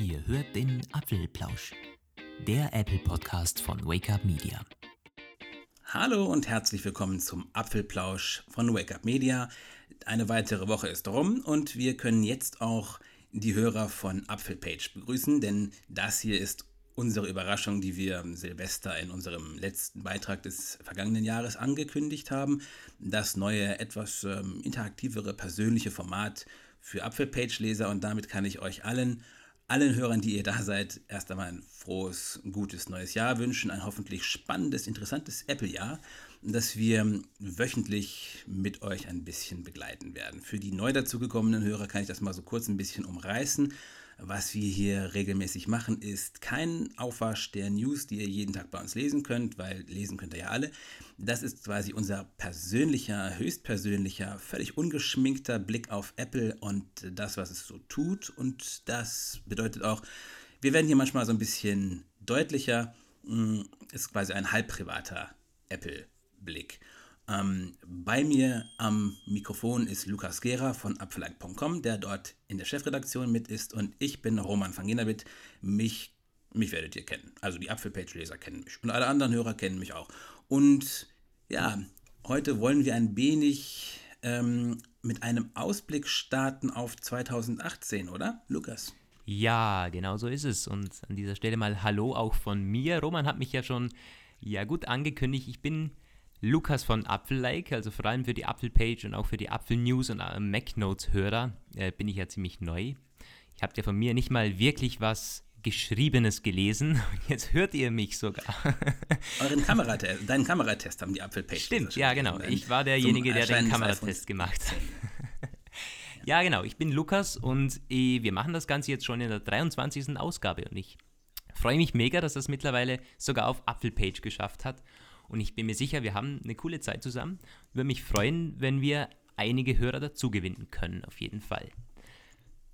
Ihr hört den Apfelplausch, der Apple Podcast von Wake Up Media. Hallo und herzlich willkommen zum Apfelplausch von Wake Up Media. Eine weitere Woche ist rum und wir können jetzt auch die Hörer von Apfelpage begrüßen, denn das hier ist unsere Überraschung, die wir Silvester in unserem letzten Beitrag des vergangenen Jahres angekündigt haben. Das neue, etwas ähm, interaktivere, persönliche Format für Apfelpage-Leser und damit kann ich euch allen, allen Hörern, die ihr da seid, erst einmal ein frohes, gutes neues Jahr wünschen, ein hoffentlich spannendes, interessantes Apple-Jahr, das wir wöchentlich mit euch ein bisschen begleiten werden. Für die neu dazugekommenen Hörer kann ich das mal so kurz ein bisschen umreißen. Was wir hier regelmäßig machen, ist kein Aufwasch der News, die ihr jeden Tag bei uns lesen könnt, weil lesen könnt ihr ja alle. Das ist quasi unser persönlicher, höchstpersönlicher, völlig ungeschminkter Blick auf Apple und das, was es so tut. Und das bedeutet auch, wir werden hier manchmal so ein bisschen deutlicher. Mm, ist quasi ein halb privater Apple-Blick. Ähm, bei mir am Mikrofon ist Lukas Gera von apfelike.com, der dort in der Chefredaktion mit ist und ich bin Roman van Genabit. Mich, mich werdet ihr kennen. Also die Apfelpage-Leser kennen mich und alle anderen Hörer kennen mich auch. Und ja, heute wollen wir ein wenig ähm, mit einem Ausblick starten auf 2018, oder, Lukas? Ja, genau so ist es. Und an dieser Stelle mal Hallo auch von mir. Roman hat mich ja schon ja gut angekündigt. Ich bin Lukas von Apfel-like, also vor allem für die Apfel-Page und auch für die Apfel-News und äh, Mac-Notes-Hörer äh, bin ich ja ziemlich neu. Ich habe ja von mir nicht mal wirklich was Geschriebenes gelesen. Jetzt hört ihr mich sogar. Euren Kameratest, deinen Kameratest haben die Apfel-Page. Stimmt, ja genau. Ich war derjenige, der den Kameratest gemacht hat. ja genau, ich bin Lukas und äh, wir machen das Ganze jetzt schon in der 23. Ausgabe und ich freue mich mega, dass das mittlerweile sogar auf Apfel-Page geschafft hat. Und ich bin mir sicher, wir haben eine coole Zeit zusammen. Würde mich freuen, wenn wir einige Hörer dazu gewinnen können, auf jeden Fall.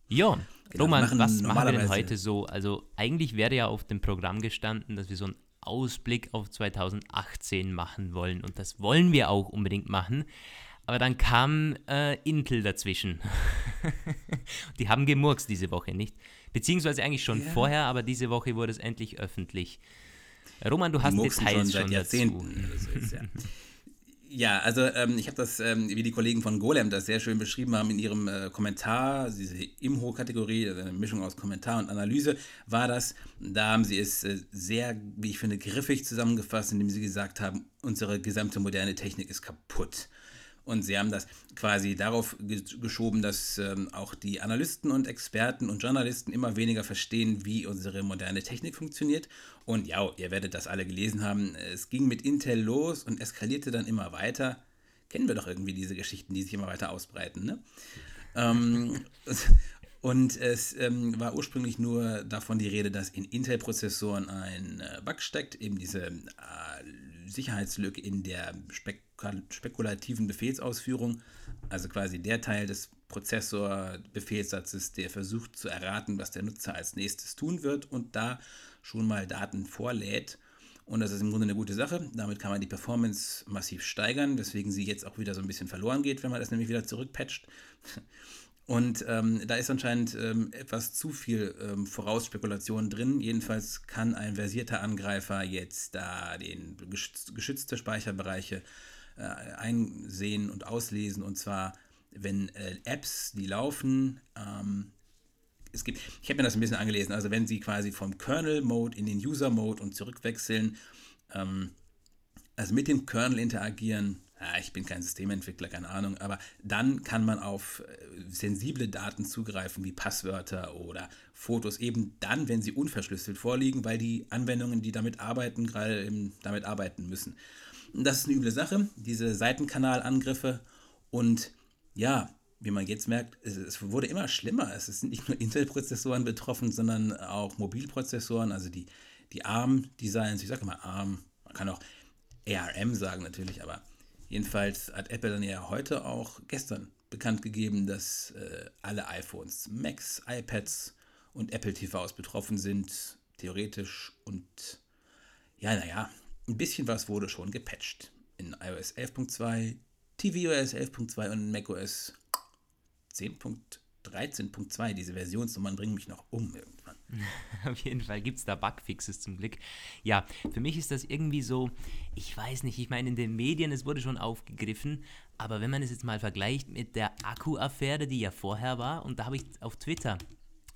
Ja, genau, Roman, machen was machen wir denn heute so? Also eigentlich wäre ja auf dem Programm gestanden, dass wir so einen Ausblick auf 2018 machen wollen. Und das wollen wir auch unbedingt machen. Aber dann kam äh, Intel dazwischen. Die haben gemurkst diese Woche, nicht? Beziehungsweise eigentlich schon ja. vorher, aber diese Woche wurde es endlich öffentlich. Roman, du hast Details schon seit schon Jahrzehnten. Dazu. ja. Ja, also ähm, ich habe das, ähm, wie die Kollegen von Golem das sehr schön beschrieben haben in ihrem äh, Kommentar, diese Imho-Kategorie, also eine Mischung aus Kommentar und Analyse, war das. Da haben sie es äh, sehr, wie ich finde, griffig zusammengefasst, indem sie gesagt haben, unsere gesamte moderne Technik ist kaputt. Und sie haben das quasi darauf geschoben, dass ähm, auch die Analysten und Experten und Journalisten immer weniger verstehen, wie unsere moderne Technik funktioniert. Und ja, ihr werdet das alle gelesen haben. Es ging mit Intel los und eskalierte dann immer weiter. Kennen wir doch irgendwie diese Geschichten, die sich immer weiter ausbreiten. Ne? ähm, und es ähm, war ursprünglich nur davon die Rede, dass in Intel-Prozessoren ein äh, Bug steckt, eben diese äh, Sicherheitslücke in der Spek spekulativen Befehlsausführung, also quasi der Teil des Prozessor-Befehlssatzes, der versucht zu erraten, was der Nutzer als nächstes tun wird und da schon mal Daten vorlädt. Und das ist im Grunde eine gute Sache. Damit kann man die Performance massiv steigern, weswegen sie jetzt auch wieder so ein bisschen verloren geht, wenn man das nämlich wieder zurückpatcht. Und ähm, da ist anscheinend ähm, etwas zu viel ähm, Vorausspekulation drin. Jedenfalls kann ein versierter Angreifer jetzt da den geschütz geschützte Speicherbereiche äh, einsehen und auslesen. Und zwar, wenn äh, Apps, die laufen, ähm, es gibt, ich habe mir das ein bisschen angelesen, also wenn sie quasi vom Kernel-Mode in den User-Mode und zurückwechseln, ähm, also mit dem Kernel interagieren, ja, ich bin kein Systementwickler, keine Ahnung, aber dann kann man auf äh, sensible Daten zugreifen, wie Passwörter oder Fotos, eben dann, wenn sie unverschlüsselt vorliegen, weil die Anwendungen, die damit arbeiten, gerade damit arbeiten müssen. Das ist eine üble Sache, diese Seitenkanalangriffe und ja, wie man jetzt merkt, es, wurde immer schlimmer. Es sind nicht nur Intel-Prozessoren betroffen, sondern auch Mobilprozessoren, also die, die ARM-Designs, ich sage immer ARM, man kann auch ARM sagen natürlich, aber Jedenfalls hat Apple dann ja heute auch gestern bekannt gegeben, dass äh, alle iPhones, Macs, iPads und Apple TVs betroffen sind, theoretisch. Und ja, naja, ein bisschen was wurde schon gepatcht. In iOS 11.2, tvOS 11.2 und macOS 10.13.2. Diese Versionsnummern bringen mich noch um irgendwann. Auf jeden Fall gibt es da Bugfixes zum Glück. Ja, für mich ist das irgendwie so, ich weiß nicht, ich meine, in den Medien, es wurde schon aufgegriffen, aber wenn man es jetzt mal vergleicht mit der Akku-Affäre, die ja vorher war, und da habe ich auf Twitter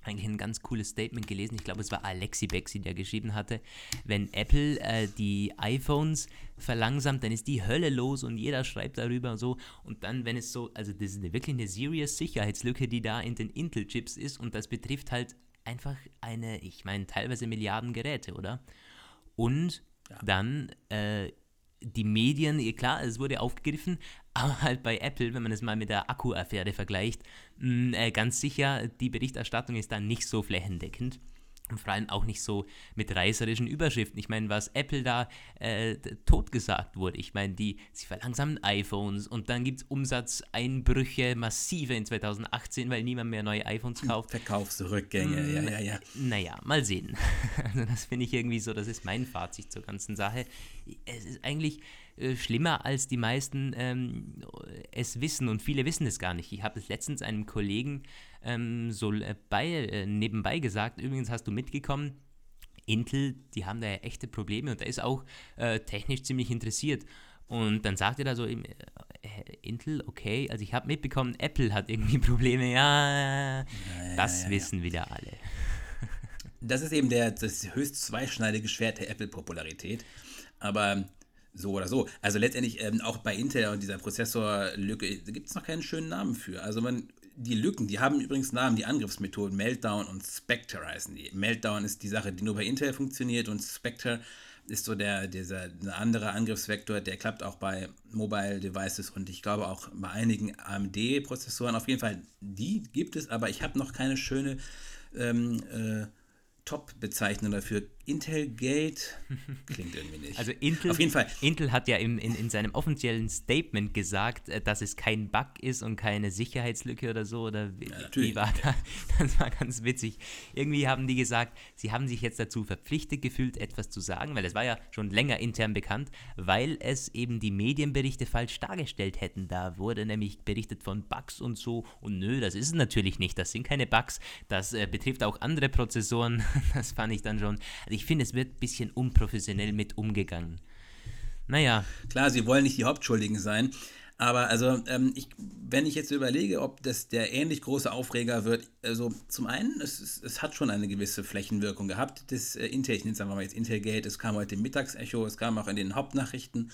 eigentlich ein ganz cooles Statement gelesen. Ich glaube, es war Alexi Bexi, der geschrieben hatte, wenn Apple äh, die iPhones verlangsamt, dann ist die Hölle los und jeder schreibt darüber und so. Und dann, wenn es so, also das ist eine, wirklich eine serious Sicherheitslücke, die da in den Intel-Chips ist und das betrifft halt einfach eine, ich meine, teilweise Milliarden Geräte, oder? Und ja. dann äh, die Medien, klar, es wurde aufgegriffen, aber halt bei Apple, wenn man es mal mit der Akku-Affäre vergleicht, mh, äh, ganz sicher, die Berichterstattung ist da nicht so flächendeckend und vor allem auch nicht so mit reißerischen Überschriften. Ich meine, was Apple da äh, totgesagt wurde. Ich meine, die, sie verlangsamen iPhones und dann gibt es Umsatzeinbrüche massive in 2018, weil niemand mehr neue iPhones kauft. Verkaufsrückgänge, mm, ja, ja, ja. Naja, mal sehen. Also das finde ich irgendwie so, das ist mein Fazit zur ganzen Sache. Es ist eigentlich äh, schlimmer, als die meisten ähm, es wissen und viele wissen es gar nicht. Ich habe es letztens einem Kollegen ähm, so äh, bei, äh, nebenbei gesagt, übrigens hast du mitgekommen, Intel, die haben da ja echte Probleme und er ist auch äh, technisch ziemlich interessiert. Und dann sagt er da so, äh, Intel, okay, also ich habe mitbekommen, Apple hat irgendwie Probleme. Ja, ja das ja, wissen wieder alle. Das ist eben der, das höchst zweischneidige Schwert der Apple-Popularität. Aber so oder so. Also letztendlich ähm, auch bei Intel und dieser Prozessorlücke gibt es noch keinen schönen Namen für. Also man, die Lücken, die haben übrigens Namen, die Angriffsmethoden, Meltdown und Spectre heißen die. Meltdown ist die Sache, die nur bei Intel funktioniert und Spectre ist so der, dieser eine andere Angriffsvektor, der klappt auch bei Mobile Devices und ich glaube auch bei einigen AMD-Prozessoren. Auf jeden Fall, die gibt es, aber ich habe noch keine schöne ähm, äh, Top-Bezeichnung dafür. Intel Gate klingt irgendwie nicht. Also Intel, Auf jeden Fall. Intel hat ja im, in, in seinem offiziellen Statement gesagt, äh, dass es kein Bug ist und keine Sicherheitslücke oder so. Oder wie, ja, wie war das? Das war ganz witzig. Irgendwie haben die gesagt, sie haben sich jetzt dazu verpflichtet gefühlt, etwas zu sagen, weil es war ja schon länger intern bekannt, weil es eben die Medienberichte falsch dargestellt hätten. Da wurde nämlich berichtet von Bugs und so. Und nö, das ist es natürlich nicht. Das sind keine Bugs. Das äh, betrifft auch andere Prozessoren. Das fand ich dann schon. Also ich finde, es wird ein bisschen unprofessionell mit umgegangen. Naja. Klar, sie wollen nicht die Hauptschuldigen sein. Aber also, ähm, ich, wenn ich jetzt überlege, ob das der ähnlich große Aufreger wird, also zum einen, es, es, es hat schon eine gewisse Flächenwirkung gehabt. Das äh, Intel, ich nenne es einfach mal jetzt Intelgate, es kam heute im Mittagsecho, es kam auch in den Hauptnachrichten.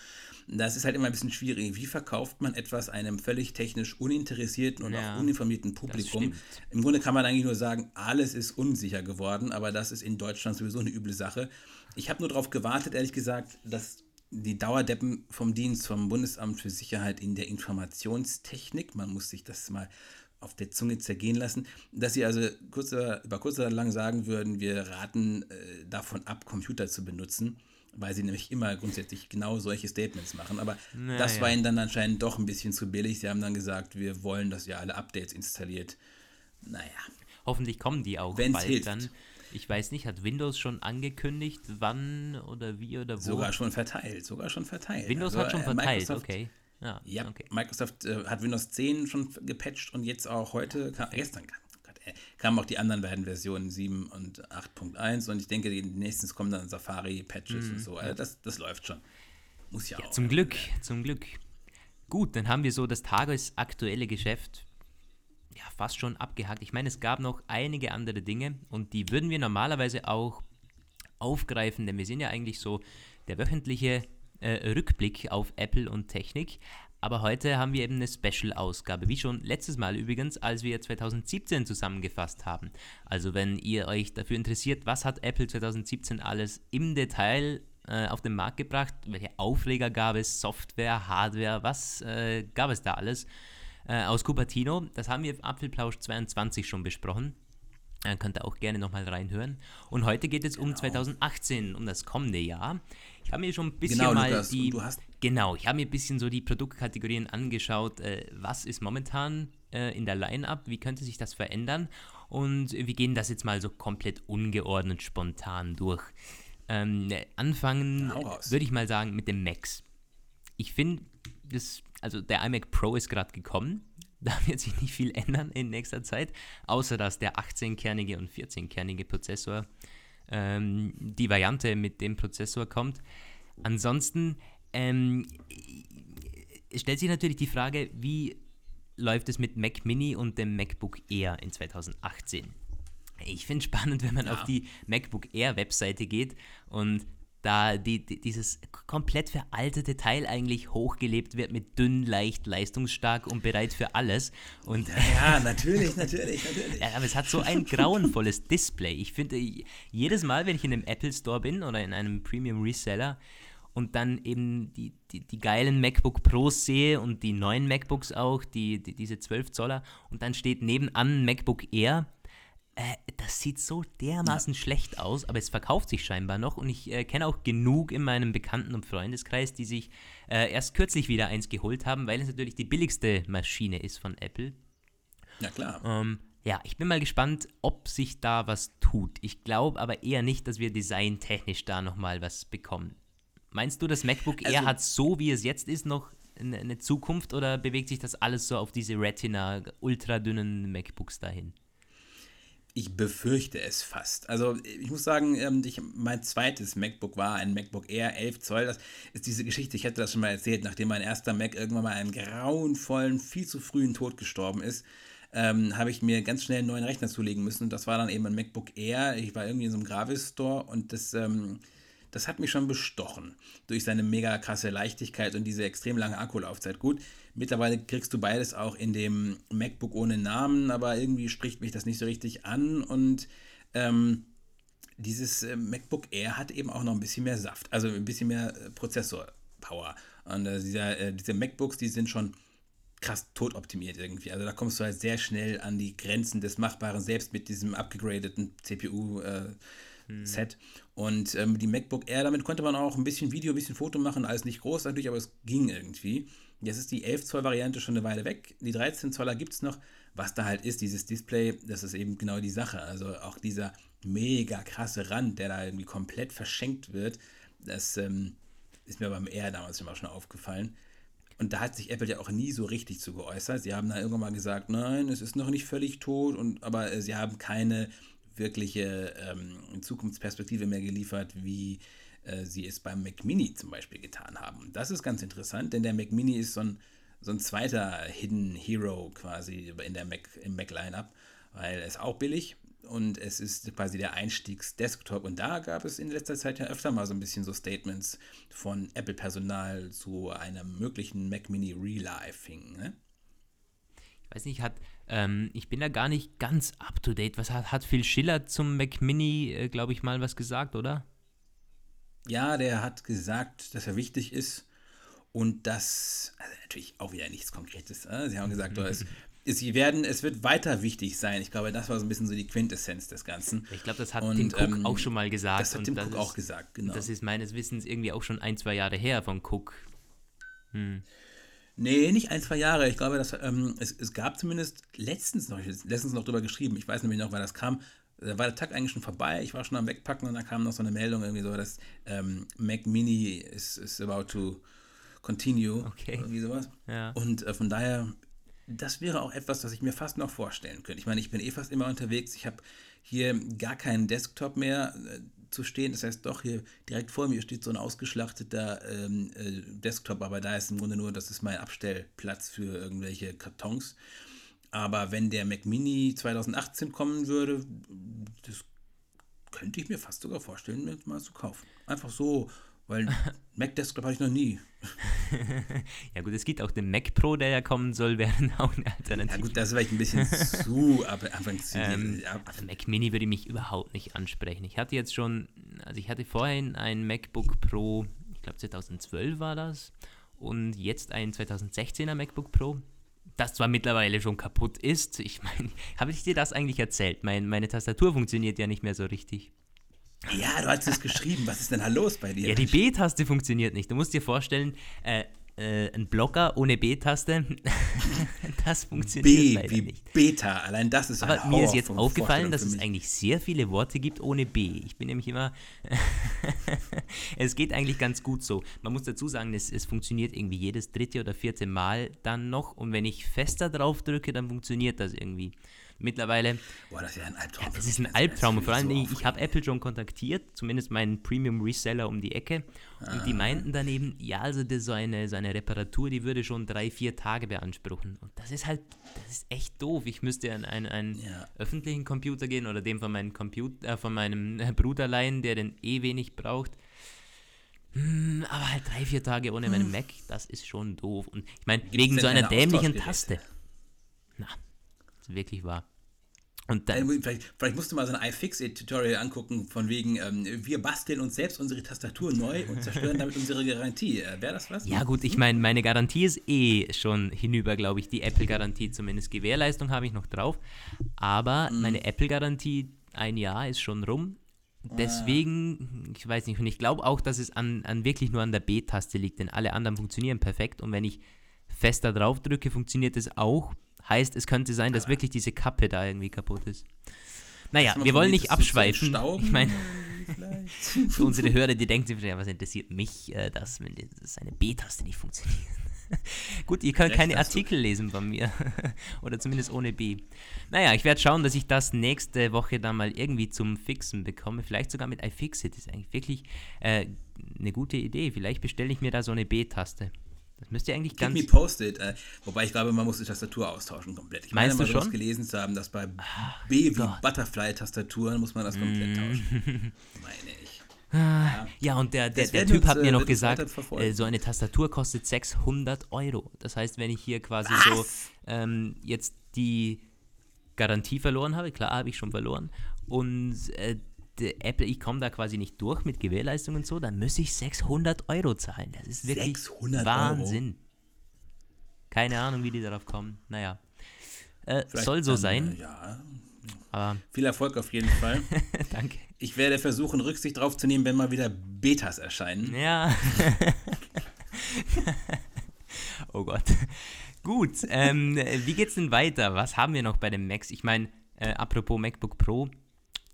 Das ist halt immer ein bisschen schwierig. Wie verkauft man etwas einem völlig technisch uninteressierten und ja, auch uninformierten Publikum? Im Grunde kann man eigentlich nur sagen, alles ist unsicher geworden, aber das ist in Deutschland sowieso eine üble Sache. Ich habe nur darauf gewartet, ehrlich gesagt, dass die Dauerdeppen vom Dienst vom Bundesamt für Sicherheit in der Informationstechnik, man muss sich das mal auf der Zunge zergehen lassen, dass sie also kurz, über kurz oder lang sagen würden, wir raten äh, davon ab, Computer zu benutzen, weil sie nämlich immer grundsätzlich genau solche Statements machen. Aber naja. das war ihnen dann anscheinend doch ein bisschen zu billig. Sie haben dann gesagt, wir wollen, dass ihr alle Updates installiert. Naja. Hoffentlich kommen die auch Wenn's bald hilft. dann. Ich weiß nicht, hat Windows schon angekündigt, wann oder wie oder wo? Sogar schon verteilt, sogar schon verteilt. Windows also, hat schon äh, verteilt, Microsoft, okay. Ja, ja okay. Microsoft äh, hat Windows 10 schon gepatcht und jetzt auch heute, kam, gestern äh, kamen auch die anderen beiden Versionen 7 und 8.1 und ich denke, die nächsten kommen dann Safari-Patches mm, und so. Also das, das läuft schon. Muss ja, ja auch. Zum Glück, zum Glück. Gut, dann haben wir so das tagesaktuelle Geschäft ja, fast schon abgehakt. Ich meine, es gab noch einige andere Dinge und die würden wir normalerweise auch aufgreifen, denn wir sind ja eigentlich so der wöchentliche äh, Rückblick auf Apple und Technik. Aber heute haben wir eben eine Special-Ausgabe, wie schon letztes Mal übrigens, als wir 2017 zusammengefasst haben. Also wenn ihr euch dafür interessiert, was hat Apple 2017 alles im Detail äh, auf den Markt gebracht, welche Aufreger gab es, Software, Hardware, was äh, gab es da alles, äh, aus Cupertino. Das haben wir im Apfelplausch 22 schon besprochen. Äh, könnt ihr auch gerne nochmal reinhören. Und heute geht es genau. um 2018, um das kommende Jahr. Ich habe mir schon ein bisschen genau, mal Lukas, die. genau, ich habe mir ein bisschen so die Produktkategorien angeschaut. Äh, was ist momentan äh, in der Line-Up? Wie könnte sich das verändern? Und wir gehen das jetzt mal so komplett ungeordnet spontan durch. Ähm, anfangen würde ich mal sagen mit dem Max. Ich finde, das also der iMac Pro ist gerade gekommen. Da wird sich nicht viel ändern in nächster Zeit, außer dass der 18-kernige und 14-kernige Prozessor, ähm, die Variante mit dem Prozessor kommt. Ansonsten ähm, stellt sich natürlich die Frage, wie läuft es mit Mac Mini und dem MacBook Air in 2018? Ich finde es spannend, wenn man ja. auf die MacBook Air Webseite geht und da die, die, dieses komplett veraltete Teil eigentlich hochgelebt wird mit dünn, leicht, leistungsstark und bereit für alles. Und ja, natürlich, natürlich, natürlich. Ja, aber es hat so ein grauenvolles Display. Ich finde, jedes Mal, wenn ich in einem Apple Store bin oder in einem Premium Reseller und dann eben die, die, die geilen MacBook Pros sehe und die neuen MacBooks auch, die, die diese 12 Zoller, und dann steht nebenan MacBook Air äh, das sieht so dermaßen ja. schlecht aus, aber es verkauft sich scheinbar noch und ich äh, kenne auch genug in meinem Bekannten- und Freundeskreis, die sich äh, erst kürzlich wieder eins geholt haben, weil es natürlich die billigste Maschine ist von Apple. Ja, klar. Ähm, ja, ich bin mal gespannt, ob sich da was tut. Ich glaube aber eher nicht, dass wir designtechnisch da nochmal was bekommen. Meinst du, das MacBook Air also, hat so, wie es jetzt ist, noch eine, Zukunft oder bewegt sich das alles so auf diese Retina ultradünnen MacBooks dahin? Ich befürchte es fast. Also ich muss sagen, ähm, ich, mein zweites MacBook war ein MacBook Air 11 Zoll. Das ist diese Geschichte, ich hätte das schon mal erzählt, nachdem mein erster Mac irgendwann mal einen grauenvollen, viel zu frühen Tod gestorben ist, ähm, habe ich mir ganz schnell einen neuen Rechner zulegen müssen. Und das war dann eben ein MacBook Air. Ich war irgendwie in so einem Gravis Store und das ähm, das hat mich schon bestochen durch seine mega krasse Leichtigkeit und diese extrem lange Akkulaufzeit. Gut, mittlerweile kriegst du beides auch in dem MacBook ohne Namen, aber irgendwie spricht mich das nicht so richtig an und ähm, dieses äh, MacBook Air hat eben auch noch ein bisschen mehr Saft, also ein bisschen mehr äh, Prozessor-Power. Und äh, dieser, äh, diese MacBooks, die sind schon krass totoptimiert irgendwie. Also da kommst du halt sehr schnell an die Grenzen des Machbaren, selbst mit diesem abgegradeten CPU. Äh, hm. Set. Und ähm, die MacBook Air, damit konnte man auch ein bisschen Video, ein bisschen Foto machen, alles nicht groß natürlich, aber es ging irgendwie. Jetzt ist die 11 Zoll Variante schon eine Weile weg. Die 13 Zoller gibt es noch. Was da halt ist, dieses Display, das ist eben genau die Sache. Also auch dieser mega krasse Rand, der da irgendwie komplett verschenkt wird, das ähm, ist mir beim Air damals mal schon aufgefallen. Und da hat sich Apple ja auch nie so richtig zu geäußert. Sie haben da irgendwann mal gesagt, nein, es ist noch nicht völlig tot, und, aber äh, sie haben keine wirkliche ähm, Zukunftsperspektive mehr geliefert, wie äh, sie es beim Mac Mini zum Beispiel getan haben. Das ist ganz interessant, denn der Mac Mini ist so ein, so ein zweiter Hidden Hero quasi in der Mac, im Mac-Lineup, weil er ist auch billig und es ist quasi der Einstiegs-Desktop. Und da gab es in letzter Zeit ja öfter mal so ein bisschen so Statements von Apple-Personal zu einem möglichen Mac Mini Reliving. Ne? Ich weiß nicht, hat ähm, ich bin da gar nicht ganz up to date. Was hat, hat Phil Schiller zum Mac Mini, äh, glaube ich, mal was gesagt, oder? Ja, der hat gesagt, dass er wichtig ist und dass, also natürlich auch wieder nichts Konkretes. Äh? Sie haben gesagt, es, sie werden, es wird weiter wichtig sein. Ich glaube, das war so ein bisschen so die Quintessenz des Ganzen. Ich glaube, das hat und, Tim Cook ähm, auch schon mal gesagt. Das hat Tim Cook auch gesagt, genau. Das ist meines Wissens irgendwie auch schon ein, zwei Jahre her von Cook. Hm. Nee, nicht ein, zwei Jahre. Ich glaube, dass, ähm, es, es gab zumindest letztens noch, letztens noch drüber geschrieben, ich weiß nämlich noch, weil das kam, da war der Tag eigentlich schon vorbei, ich war schon am Wegpacken und dann kam noch so eine Meldung irgendwie so, dass ähm, Mac Mini is, is about to continue. Okay. Irgendwie sowas. Ja. Und äh, von daher, das wäre auch etwas, das ich mir fast noch vorstellen könnte. Ich meine, ich bin eh fast immer unterwegs. Ich habe hier gar keinen Desktop mehr. Äh, zu stehen. Das heißt, doch, hier direkt vor mir steht so ein ausgeschlachteter ähm, äh, Desktop, aber da ist im Grunde nur, das ist mein Abstellplatz für irgendwelche Kartons. Aber wenn der Mac Mini 2018 kommen würde, das könnte ich mir fast sogar vorstellen, mir mal zu kaufen. Einfach so weil Mac Desktop habe ich noch nie. ja gut, es gibt auch den Mac Pro, der ja kommen soll, wäre auch eine Alternative. Ja gut, das ist vielleicht ein bisschen zu Anfang zu ähm, also Mac Mini würde mich überhaupt nicht ansprechen. Ich hatte jetzt schon, also ich hatte vorhin ein MacBook Pro, ich glaube 2012 war das, und jetzt ein 2016er MacBook Pro, das zwar mittlerweile schon kaputt ist. Ich meine, habe ich dir das eigentlich erzählt? Mein, meine Tastatur funktioniert ja nicht mehr so richtig. Ja, du hast es geschrieben. Was ist denn da los bei dir? Ja, die B-Taste funktioniert nicht. Du musst dir vorstellen, äh, äh, ein Blocker ohne B-Taste, das funktioniert B leider wie nicht. Beta, allein das ist Aber mir ist jetzt aufgefallen, dass es eigentlich sehr viele Worte gibt ohne B. Ich bin nämlich immer. es geht eigentlich ganz gut so. Man muss dazu sagen, es, es funktioniert irgendwie jedes dritte oder vierte Mal dann noch. Und wenn ich fester drauf drücke, dann funktioniert das irgendwie. Mittlerweile, Boah, das ist ja ein Albtraum. für es ist ein Das- das Albtraum. Vor allem, so ich, ich habe. Apple schon kontaktiert, zumindest meinen Premium-Reseller um die Ecke. Und die Ah. meinten dann eben, ja, also das so, eine, so eine Reparatur, die würde schon drei, vier Tage beanspruchen. Und das ist halt, das ist echt doof. Ich müsste an einen, einen Ja. öffentlichen Computer gehen oder dem von meinem Computer, äh, von meinem Bruder leihen, der den eh wenig braucht. Hm, aber halt drei, vier Tage ohne meinen Mac, das ist schon doof. Und ich meine, wegen so einer dämlichen? Taste. Na, das wirklich wahr. Und Äh, dann, Vielleicht, vielleicht musst du mal so ein iFixit-Tutorial angucken, von wegen, ähm, wir basteln uns selbst unsere Tastatur neu und zerstören damit unsere Garantie. Äh, Wäre das was? ja gut, ich meine, meine Garantie ist eh schon hinüber, glaube ich. Die Apple-Garantie zumindest. Gewährleistung habe ich noch drauf. Aber Mhm. meine Apple-Garantie, ein Jahr ist schon rum. Deswegen, ich weiß nicht, und ich glaube auch, dass es an, an wirklich nur an der B-Taste liegt, denn alle anderen funktionieren perfekt. Und wenn ich fester drauf drücke, funktioniert es auch. Heißt, es könnte sein, dass wirklich diese Kappe da irgendwie kaputt ist. Naja, wir wollen nicht abschweifen. Ich meine, für unsere Hörer, die denken sich, ja, was interessiert mich, äh, dass, wenn eine B-Taste nicht funktioniert. Gut, ihr könnt keine du. Artikel lesen von mir. Oder zumindest ohne B. Naja, ich werde schauen, dass ich das nächste Woche dann mal irgendwie zum Fixen bekomme. Vielleicht sogar mit iFixit. Das ist eigentlich wirklich äh, eine gute Idee. Vielleicht bestelle ich mir da so eine B-Taste. Das müsste eigentlich Keep ganz. me posted. Äh, wobei ich glaube, man muss die Tastatur austauschen komplett. Ich Meinst meine du schon? gelesen zu haben, dass bei B wie. Butterfly-Tastaturen muss man das komplett tauschen. Meine ich. Ja, und der, der, der Typ uns, hat äh, mir noch uns weiter gesagt, äh, so eine Tastatur kostet 600 Euro. Das heißt, wenn ich hier quasi so ähm, jetzt die Garantie verloren habe, klar habe ich schon verloren, und äh, Apple, ich komme da quasi nicht durch mit Gewährleistung und so, dann müsste ich 600 Euro zahlen. Das ist wirklich 600 Euro? Wahnsinn. Keine Ahnung, wie die darauf kommen. Naja, äh, soll so dann, sein, Äh, ja. aber Viel Erfolg auf jeden Fall. danke. Ich werde versuchen, Rücksicht drauf zu nehmen, wenn mal wieder Betas erscheinen. Ja. oh Gott. Gut, ähm, wie geht's denn weiter? Was haben wir noch bei den Macs? Ich meine, äh, apropos MacBook Pro,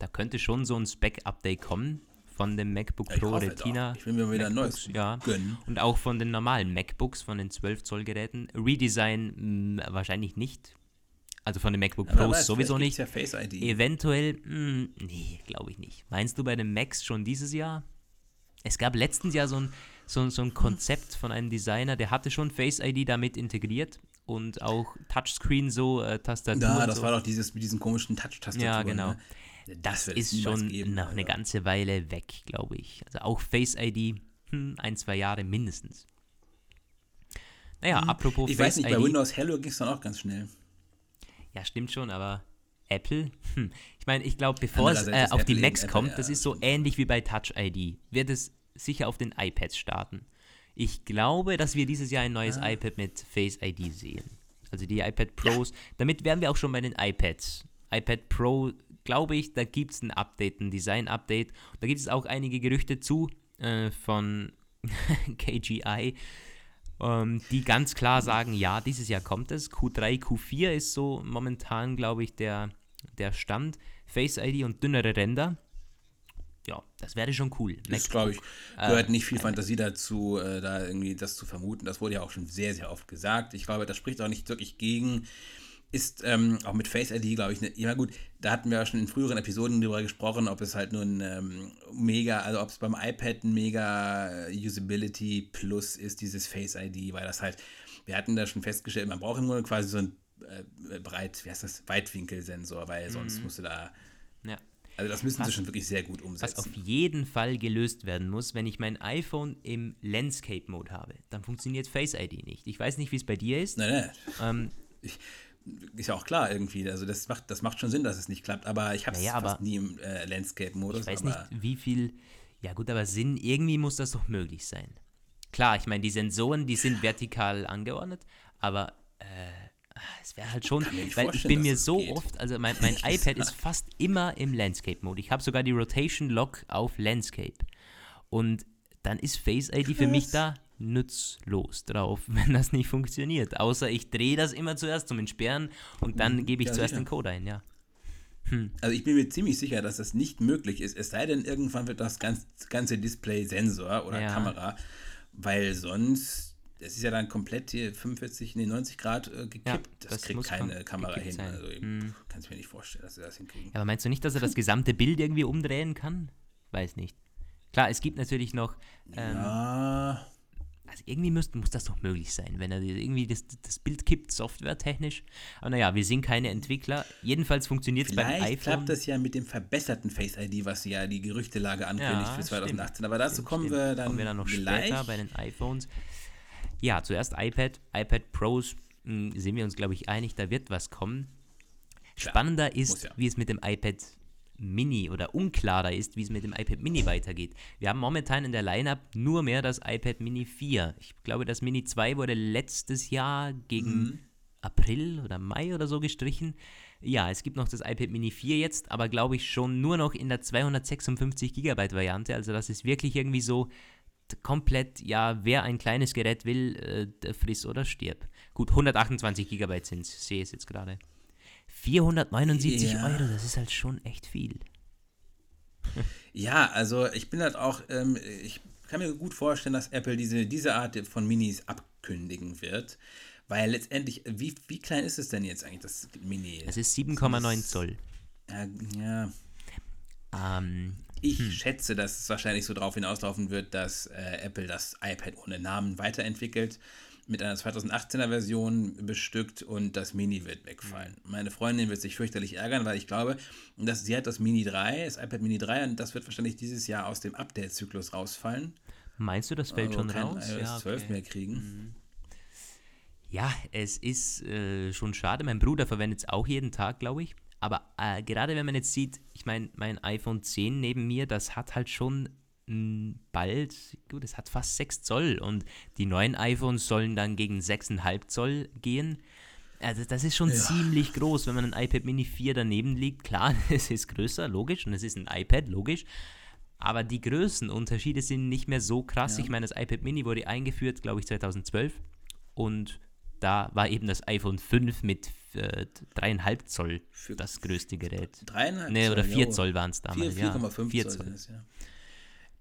da könnte schon so ein Spec-Update kommen von dem MacBook Ich Pro hoffe Retina. doch. Ich will mir wieder ein MacBooks, neues ja. gönnen. Und auch von den normalen MacBooks, von den 12 Zoll Geräten. Redesign mh, wahrscheinlich nicht. Also von den MacBook Ja, Pros weiß, sowieso nicht. Ja Face ID. Eventuell, mh, nee, glaube ich nicht. Meinst du bei den Macs schon dieses Jahr? Es gab letztens Jahr so ein, so, so ein Konzept von einem Designer, der hatte schon Face ID damit integriert und auch Touchscreen so, äh, Tastatur. Ja, das so. war doch dieses mit diesen komischen Touch-Tastaturen. Ja, genau. Ne? Das ist schon geben, noch eine Alter. ganze Weile weg, glaube ich. Also auch Face ID, hm, ein, zwei Jahre mindestens. Naja, apropos Hm. Ich Face weiß nicht, ID. bei Windows Hello ging es dann auch ganz schnell. Ja, stimmt schon, aber Apple, hm. ich meine, ich glaube, bevor es äh, auf die Macs kommt, Apple, das ja, ist so ähnlich wie bei Touch ID, wird es sicher auf den iPads starten. Ich glaube, dass wir dieses Jahr ein neues Ah. iPad mit Face ID sehen. Also die iPad Pros. Damit wären wir auch schon bei den iPads. iPad Pro, glaube ich, da gibt es ein Update, ein Design-Update. Da gibt es auch einige Gerüchte zu äh, von KGI, ähm, die ganz klar sagen, ja, dieses Jahr kommt es. Q3, Q4 ist so momentan, glaube ich, der, der Stand. Face ID und dünnere Ränder. Ja, das wäre schon cool. Das, glaube ich, äh, gehört nicht viel Fantasie dazu, äh, da irgendwie das zu vermuten. Das wurde ja auch schon sehr, sehr oft gesagt. Ich glaube, das spricht auch nicht wirklich gegen. Ist ähm, auch mit Face ID, glaube ich, ne, ja gut, da hatten wir ja schon in früheren Episoden darüber gesprochen, ob es halt nur ein ähm, mega, also ob es beim iPad ein mega äh, Usability Plus ist, dieses Face ID, weil das halt, wir hatten da schon festgestellt, man braucht im Grunde quasi so ein äh, breit, wie heißt das, Weitwinkelsensor, weil sonst musst du da, ja. also das müssen Was- sie schon wirklich sehr gut Was auf umsetzen. jeden Fall gelöst werden muss, wenn ich mein iPhone im Landscape-Mode habe, dann funktioniert Face ID nicht. Ich weiß nicht, wie es bei dir ist. Nein, nein. Ähm, Ist ja auch klar irgendwie. Also das macht, das macht schon Sinn, dass es nicht klappt. Aber ich habe es Naja, fast nie im äh, Landscape-Modus. Ich weiß nicht, wie viel. Ja, gut, aber Sinn, irgendwie muss das doch möglich sein. Klar, ich meine, die Sensoren, die sind vertikal angeordnet, aber äh, es wäre halt schon, nicht weil ich bin mir so geht. oft, also mein, mein iPad ist fast immer im Landscape-Mode. Ich habe sogar die Rotation Lock auf Landscape. Und dann ist Face ID für mich da nützlos drauf, wenn das nicht funktioniert. Außer ich drehe das immer zuerst zum Entsperren und dann mhm. gebe ich ja, zuerst sicher. den Code ein, ja. Hm. Also ich bin mir ziemlich sicher, dass das nicht möglich ist, es sei denn, irgendwann wird das ganze Display Sensor oder ja. Kamera, weil sonst, es ist ja dann komplett hier 45, nee, 90 Grad äh, gekippt, ja, das, das, kriegt keine Kamera hin. Sein. Also ich hm. kann es mir nicht vorstellen, dass sie das hinkriegen. Ja, aber meinst du nicht, dass er das gesamte Bild irgendwie umdrehen kann? Weiß nicht. Klar, es gibt natürlich noch. Ähm, ja. Also irgendwie muss, muss das doch möglich sein, wenn er irgendwie das, das Bild kippt, softwaretechnisch. Aber naja, wir sind keine Entwickler. Jedenfalls funktioniert es beim iPhone. Vielleicht klappt das ja mit dem verbesserten Face ID, was ja die Gerüchtelage ankündigt ja, für 2018. Stimmt. Aber dazu stimmt, kommen wir dann, kommen wir dann noch gleich. später bei den iPhones. Ja, zuerst iPad, iPad Pros mh, hm, sind wir uns, glaube ich, einig, da wird was kommen. Spannender ja, ist, ja. wie es mit dem iPad Mini oder unklarer ist, wie es mit dem iPad Mini weitergeht. Wir haben momentan in der Lineup nur mehr das iPad Mini 4. Ich glaube, das Mini 2 wurde letztes Jahr gegen mhm. April oder Mai oder so gestrichen. Ja, es gibt noch das iPad Mini 4 jetzt, aber glaube ich schon nur noch in der 256 GB Variante. Also das ist wirklich irgendwie so komplett, ja, wer ein kleines Gerät will, äh, der friss oder stirb. Gut, 128 GB sind es, sehe ich es jetzt gerade. 479 ja. Euro, das ist halt schon echt viel. Ja, also ich bin halt auch, ähm, ich kann mir gut vorstellen, dass Apple diese, diese Art von Minis abkündigen wird. Weil letztendlich, wie, wie klein ist es denn jetzt eigentlich, das Mini? Es ist 7,9 Zoll. Ja. ja. Ähm, ich hm. schätze, dass es wahrscheinlich so darauf hinauslaufen wird, dass äh, Apple das iPad ohne Namen weiterentwickelt mit einer 2018er Version bestückt und das Mini wird wegfallen. Mhm. Meine Freundin wird sich fürchterlich ärgern, weil ich glaube, dass sie hat das Mini 3, das iPad Mini 3 und das wird wahrscheinlich dieses Jahr aus dem Update-Zyklus rausfallen. Meinst du, das fällt also schon raus? iOS ja, 12 okay. mehr kriegen. Mhm. Ja, es ist äh, schon schade. Mein Bruder verwendet es auch jeden Tag, glaube ich. Aber äh, gerade wenn man jetzt sieht, ich meine, mein iPhone 10 neben mir, das hat halt schon bald, gut, es hat fast 6 Zoll und die neuen iPhones sollen dann gegen 6,5 Zoll gehen. Also das ist schon ja. ziemlich groß, wenn man ein iPad Mini 4 daneben liegt. Klar, es ist größer, logisch, und es ist ein iPad, logisch. Aber die Größenunterschiede sind nicht mehr so krass. Ja. Ich meine, das iPad Mini wurde eingeführt, glaube ich, 2012. Und da war eben das iPhone 5 mit äh, 3,5 Zoll Für das größte Gerät. 3,5 nee, oder 4 Zoll waren es damals. 4,5 ja, Zoll. Zoll. Ist, ja.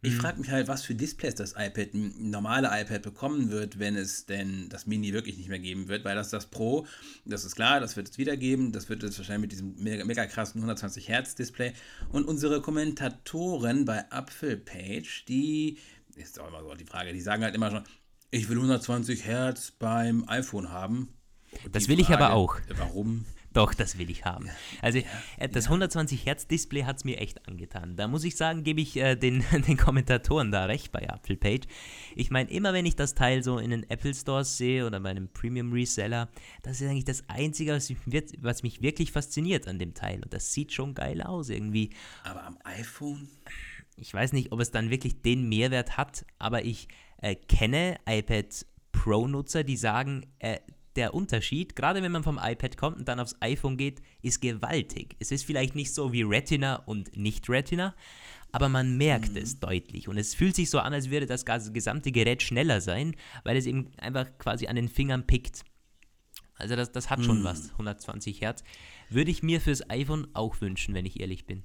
Ich mhm. frage mich halt, was für Displays das iPad, normale iPad bekommen wird, wenn es denn das Mini wirklich nicht mehr geben wird, weil das das Pro, das ist klar, das wird es wieder geben, das wird es wahrscheinlich mit diesem mega, mega krassen 120 Hertz Display und unsere Kommentatoren bei Apfelpage, die, ist auch immer so die Frage, die sagen halt immer schon, ich will 120 Hertz beim iPhone haben. Das will Frage, ich aber auch. Warum? Doch, das will ich haben. Also ja, das ja. 120 Hertz Display hat es mir echt angetan. Da muss ich sagen, gebe ich äh, den, den Kommentatoren da recht bei Apple Page. Ich meine, immer wenn ich das Teil so in den Apple Stores sehe oder bei einem Premium Reseller, das ist eigentlich das Einzige, was mich, was mich wirklich fasziniert an dem Teil. Und das sieht schon geil aus irgendwie. Aber am iPhone? Ich weiß nicht, ob es dann wirklich den Mehrwert hat, aber ich äh, kenne iPad Pro-Nutzer, die sagen, äh, der Unterschied, gerade wenn man vom iPad kommt und dann aufs iPhone geht, ist gewaltig. Es ist vielleicht nicht so wie Retina und nicht Retina, aber man merkt mhm. es deutlich und es fühlt sich so an, als würde das gesamte Gerät schneller sein, weil es eben einfach quasi an den Fingern pickt. Also das, das hat schon mhm. was, 120 Hertz. Würde ich mir fürs iPhone auch wünschen, wenn ich ehrlich bin.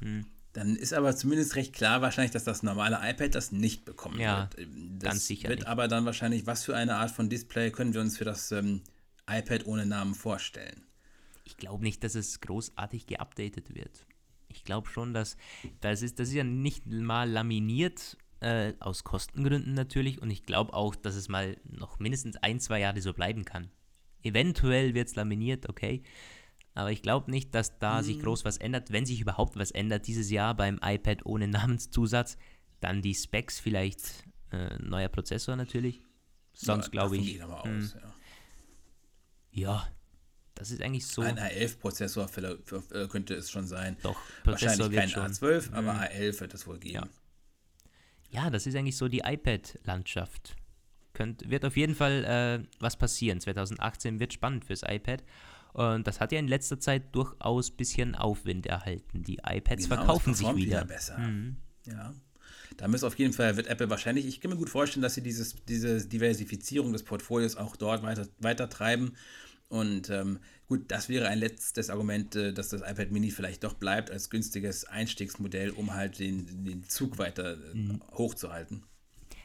Mhm. Dann ist aber zumindest recht klar wahrscheinlich, dass das normale iPad das nicht bekommen ja, wird. Das ganz sicher. Wird nicht. aber dann wahrscheinlich, was für eine Art von Display können wir uns für das ähm, iPad ohne Namen vorstellen? Ich glaube nicht, dass es großartig geupdatet wird. Ich glaube schon, dass das ist, das ist ja nicht mal laminiert, äh, aus Kostengründen natürlich. Und ich glaube auch, dass es mal noch mindestens ein, zwei Jahre so bleiben kann. Eventuell wird es laminiert, okay. Aber ich glaube nicht, dass da mhm. sich groß was ändert. Wenn sich überhaupt was ändert dieses Jahr beim iPad ohne Namenszusatz, dann die Specs vielleicht. Äh, neuer Prozessor natürlich. Sonst ja, glaube ich. Aber hm. aus, ja. ja. das ist eigentlich so. Ein A11-Prozessor äh, könnte es schon sein. Doch, Prozessor Wahrscheinlich kein A12, mhm. aber A11 wird es wohl geben. Ja. ja, das ist eigentlich so die iPad-Landschaft. wird auf jeden Fall äh, was passieren. 2018 wird spannend fürs iPad. Und das hat ja in letzter Zeit durchaus ein bisschen Aufwind erhalten. Die iPads genau, verkaufen sich wieder. wieder besser. Mhm. Ja. Da müsste auf jeden Fall, wird Apple wahrscheinlich, ich kann mir gut vorstellen, dass sie dieses, diese Diversifizierung des Portfolios auch dort weiter, weiter treiben. Und ähm, gut, das wäre ein letztes Argument, äh, dass das iPad Mini vielleicht doch bleibt als günstiges Einstiegsmodell, um halt den, den Zug weiter äh, mhm. hochzuhalten.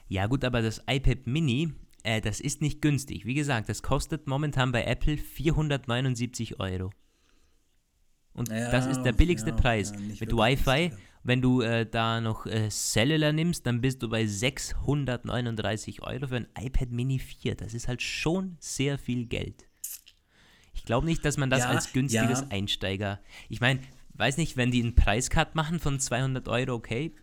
Ja gut, aber das iPad Mini, äh, das ist nicht günstig. Wie gesagt, das kostet momentan bei Apple 479 Euro. Und ja, das ist der billigste ja, Preis. Ja, Mit Wi-Fi, wenn du äh, da noch äh, Cellular nimmst, dann bist du bei 639 Euro für ein iPad Mini 4. Das ist halt schon sehr viel Geld. Ich glaube nicht, dass man das als günstiges Einsteiger. Ich meine, weiß nicht, wenn die einen Preiscut machen von 200 Euro, okay,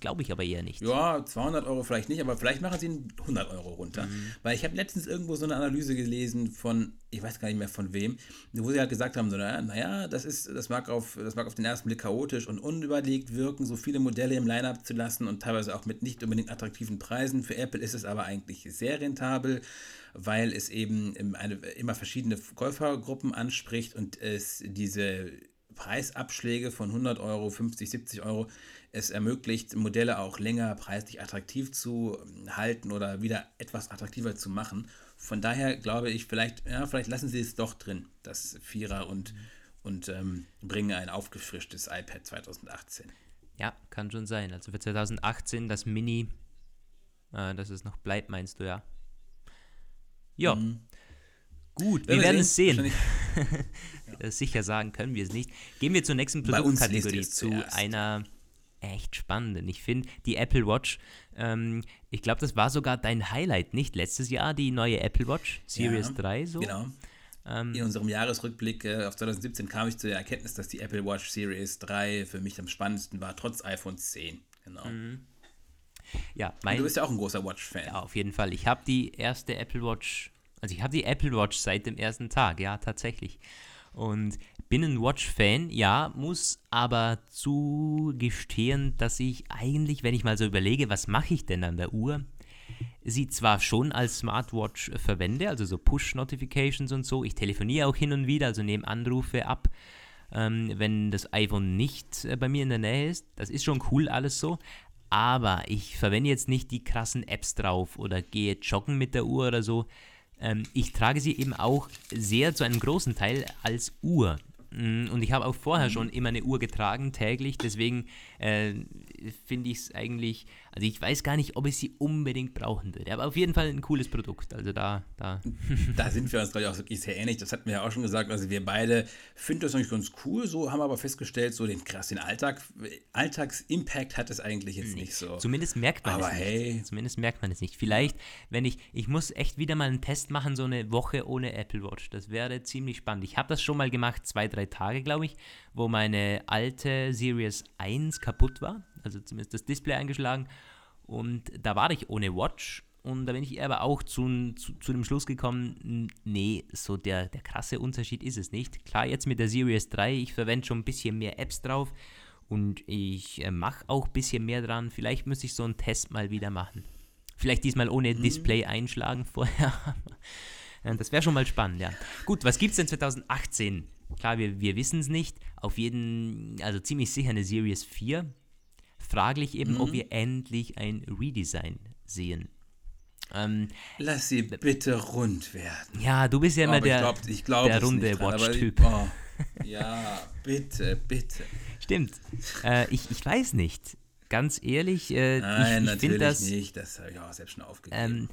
Glaube ich aber eher nicht. Ja, 200 Euro vielleicht nicht, aber vielleicht machen sie 100 Euro runter. Mhm. Weil ich habe letztens irgendwo so eine Analyse gelesen von, ich weiß gar nicht mehr von wem, wo sie halt gesagt haben, so, naja, das ist, das mag auf, das mag auf den ersten Blick chaotisch und unüberlegt wirken, so viele Modelle im Line-Up zu lassen und teilweise auch mit nicht unbedingt attraktiven Preisen. Für Apple ist es aber eigentlich sehr rentabel, weil es eben eine, immer verschiedene Käufergruppen anspricht und es diese Preisabschläge von 100 Euro, 50, 70 Euro es ermöglicht, Modelle auch länger preislich attraktiv zu ähm, halten oder wieder etwas attraktiver zu machen. Von daher glaube ich, vielleicht, ja, vielleicht lassen sie es doch drin, das Vierer und, mhm. und ähm, bringen ein aufgefrischtes iPad 2018. Ja, kann schon sein. Also für 2018 das Mini, äh, dass es noch bleibt, meinst du ja? Ja. Mhm. Gut, wir, wir werden es sehen. ja. Sicher sagen können wir es nicht. Gehen wir zur nächsten Produktkategorie, zu einer echt spannend. Und ich finde, die Apple Watch, ähm, ich glaube, das war sogar dein Highlight, nicht? Letztes Jahr die neue Apple Watch Series ja, 3 so. Genau. Ähm, In unserem Jahresrückblick äh, auf 2017 kam ich zu der Erkenntnis, dass die Apple Watch Series 3 für mich am spannendsten war, trotz iPhone 10. Genau. Mhm. Ja, mein, du bist ja auch ein großer Watch-Fan. Ja, auf jeden Fall. Ich habe die erste Apple Watch, also ich habe die Apple Watch seit dem ersten Tag, ja, tatsächlich. Und bin ein Watch-Fan, ja, muss aber zugestehen, dass ich eigentlich, wenn ich mal so überlege, was mache ich denn an der Uhr, sie zwar schon als Smartwatch verwende, also so Push-Notifications und so. Ich telefoniere auch hin und wieder, also nehme Anrufe ab, ähm, wenn das iPhone nicht äh, bei mir in der Nähe ist. Das ist schon cool alles so. Aber ich verwende jetzt nicht die krassen Apps drauf oder gehe joggen mit der Uhr oder so. Ähm, ich trage sie eben auch sehr zu einem großen Teil als Uhr. Mm, und ich habe auch vorher mhm. schon immer eine Uhr getragen, täglich. Deswegen äh, finde ich es eigentlich, also ich weiß gar nicht, ob ich sie unbedingt brauchen würde. Aber auf jeden Fall ein cooles Produkt. Also da, da. Da sind wir uns, glaube ich, auch wirklich sehr ähnlich. Das hatten wir ja auch schon gesagt. Also wir beide finden das eigentlich ganz cool. So haben wir aber festgestellt, so den krass, den Alltag, Alltagsimpact hat es eigentlich jetzt nicht so. Zumindest merkt man aber es hey. nicht. Zumindest merkt man es nicht. Vielleicht, wenn ich, ich muss echt wieder mal einen Test machen, so eine Woche ohne Apple Watch. Das wäre ziemlich spannend. Ich habe das schon mal gemacht, zwei, drei Tage, glaube ich, wo meine alte Series 1 kaputt war. Also zumindest das Display eingeschlagen. Und da war ich ohne Watch. Und da bin ich aber auch zu, zu, zu, dem Schluss gekommen, nee, so der, der krasse Unterschied ist es nicht. Klar, jetzt mit der Series 3, ich verwende schon ein bisschen mehr Apps drauf und ich äh, mache auch ein bisschen mehr dran. Vielleicht müsste ich so einen Test mal wieder machen. Vielleicht diesmal ohne mhm. Display einschlagen vorher. das wäre schon mal spannend, ja. Gut, was gibt es denn 2018? Klar, wir, wir wissen es nicht. Auf jeden, also ziemlich sicher eine Series 4 fraglich eben, mhm. ob wir endlich ein Redesign sehen. Ähm, Lass sie bitte rund werden. Ja, du bist ja immer der, glaub, glaub der runde Watch-Typ. Oh, ja, bitte, bitte. Stimmt. Äh, ich, ich weiß nicht. Ganz ehrlich, äh, Nein, ich, ich finde das. nicht. Das habe ich auch selbst schon aufgegeben. Ähm,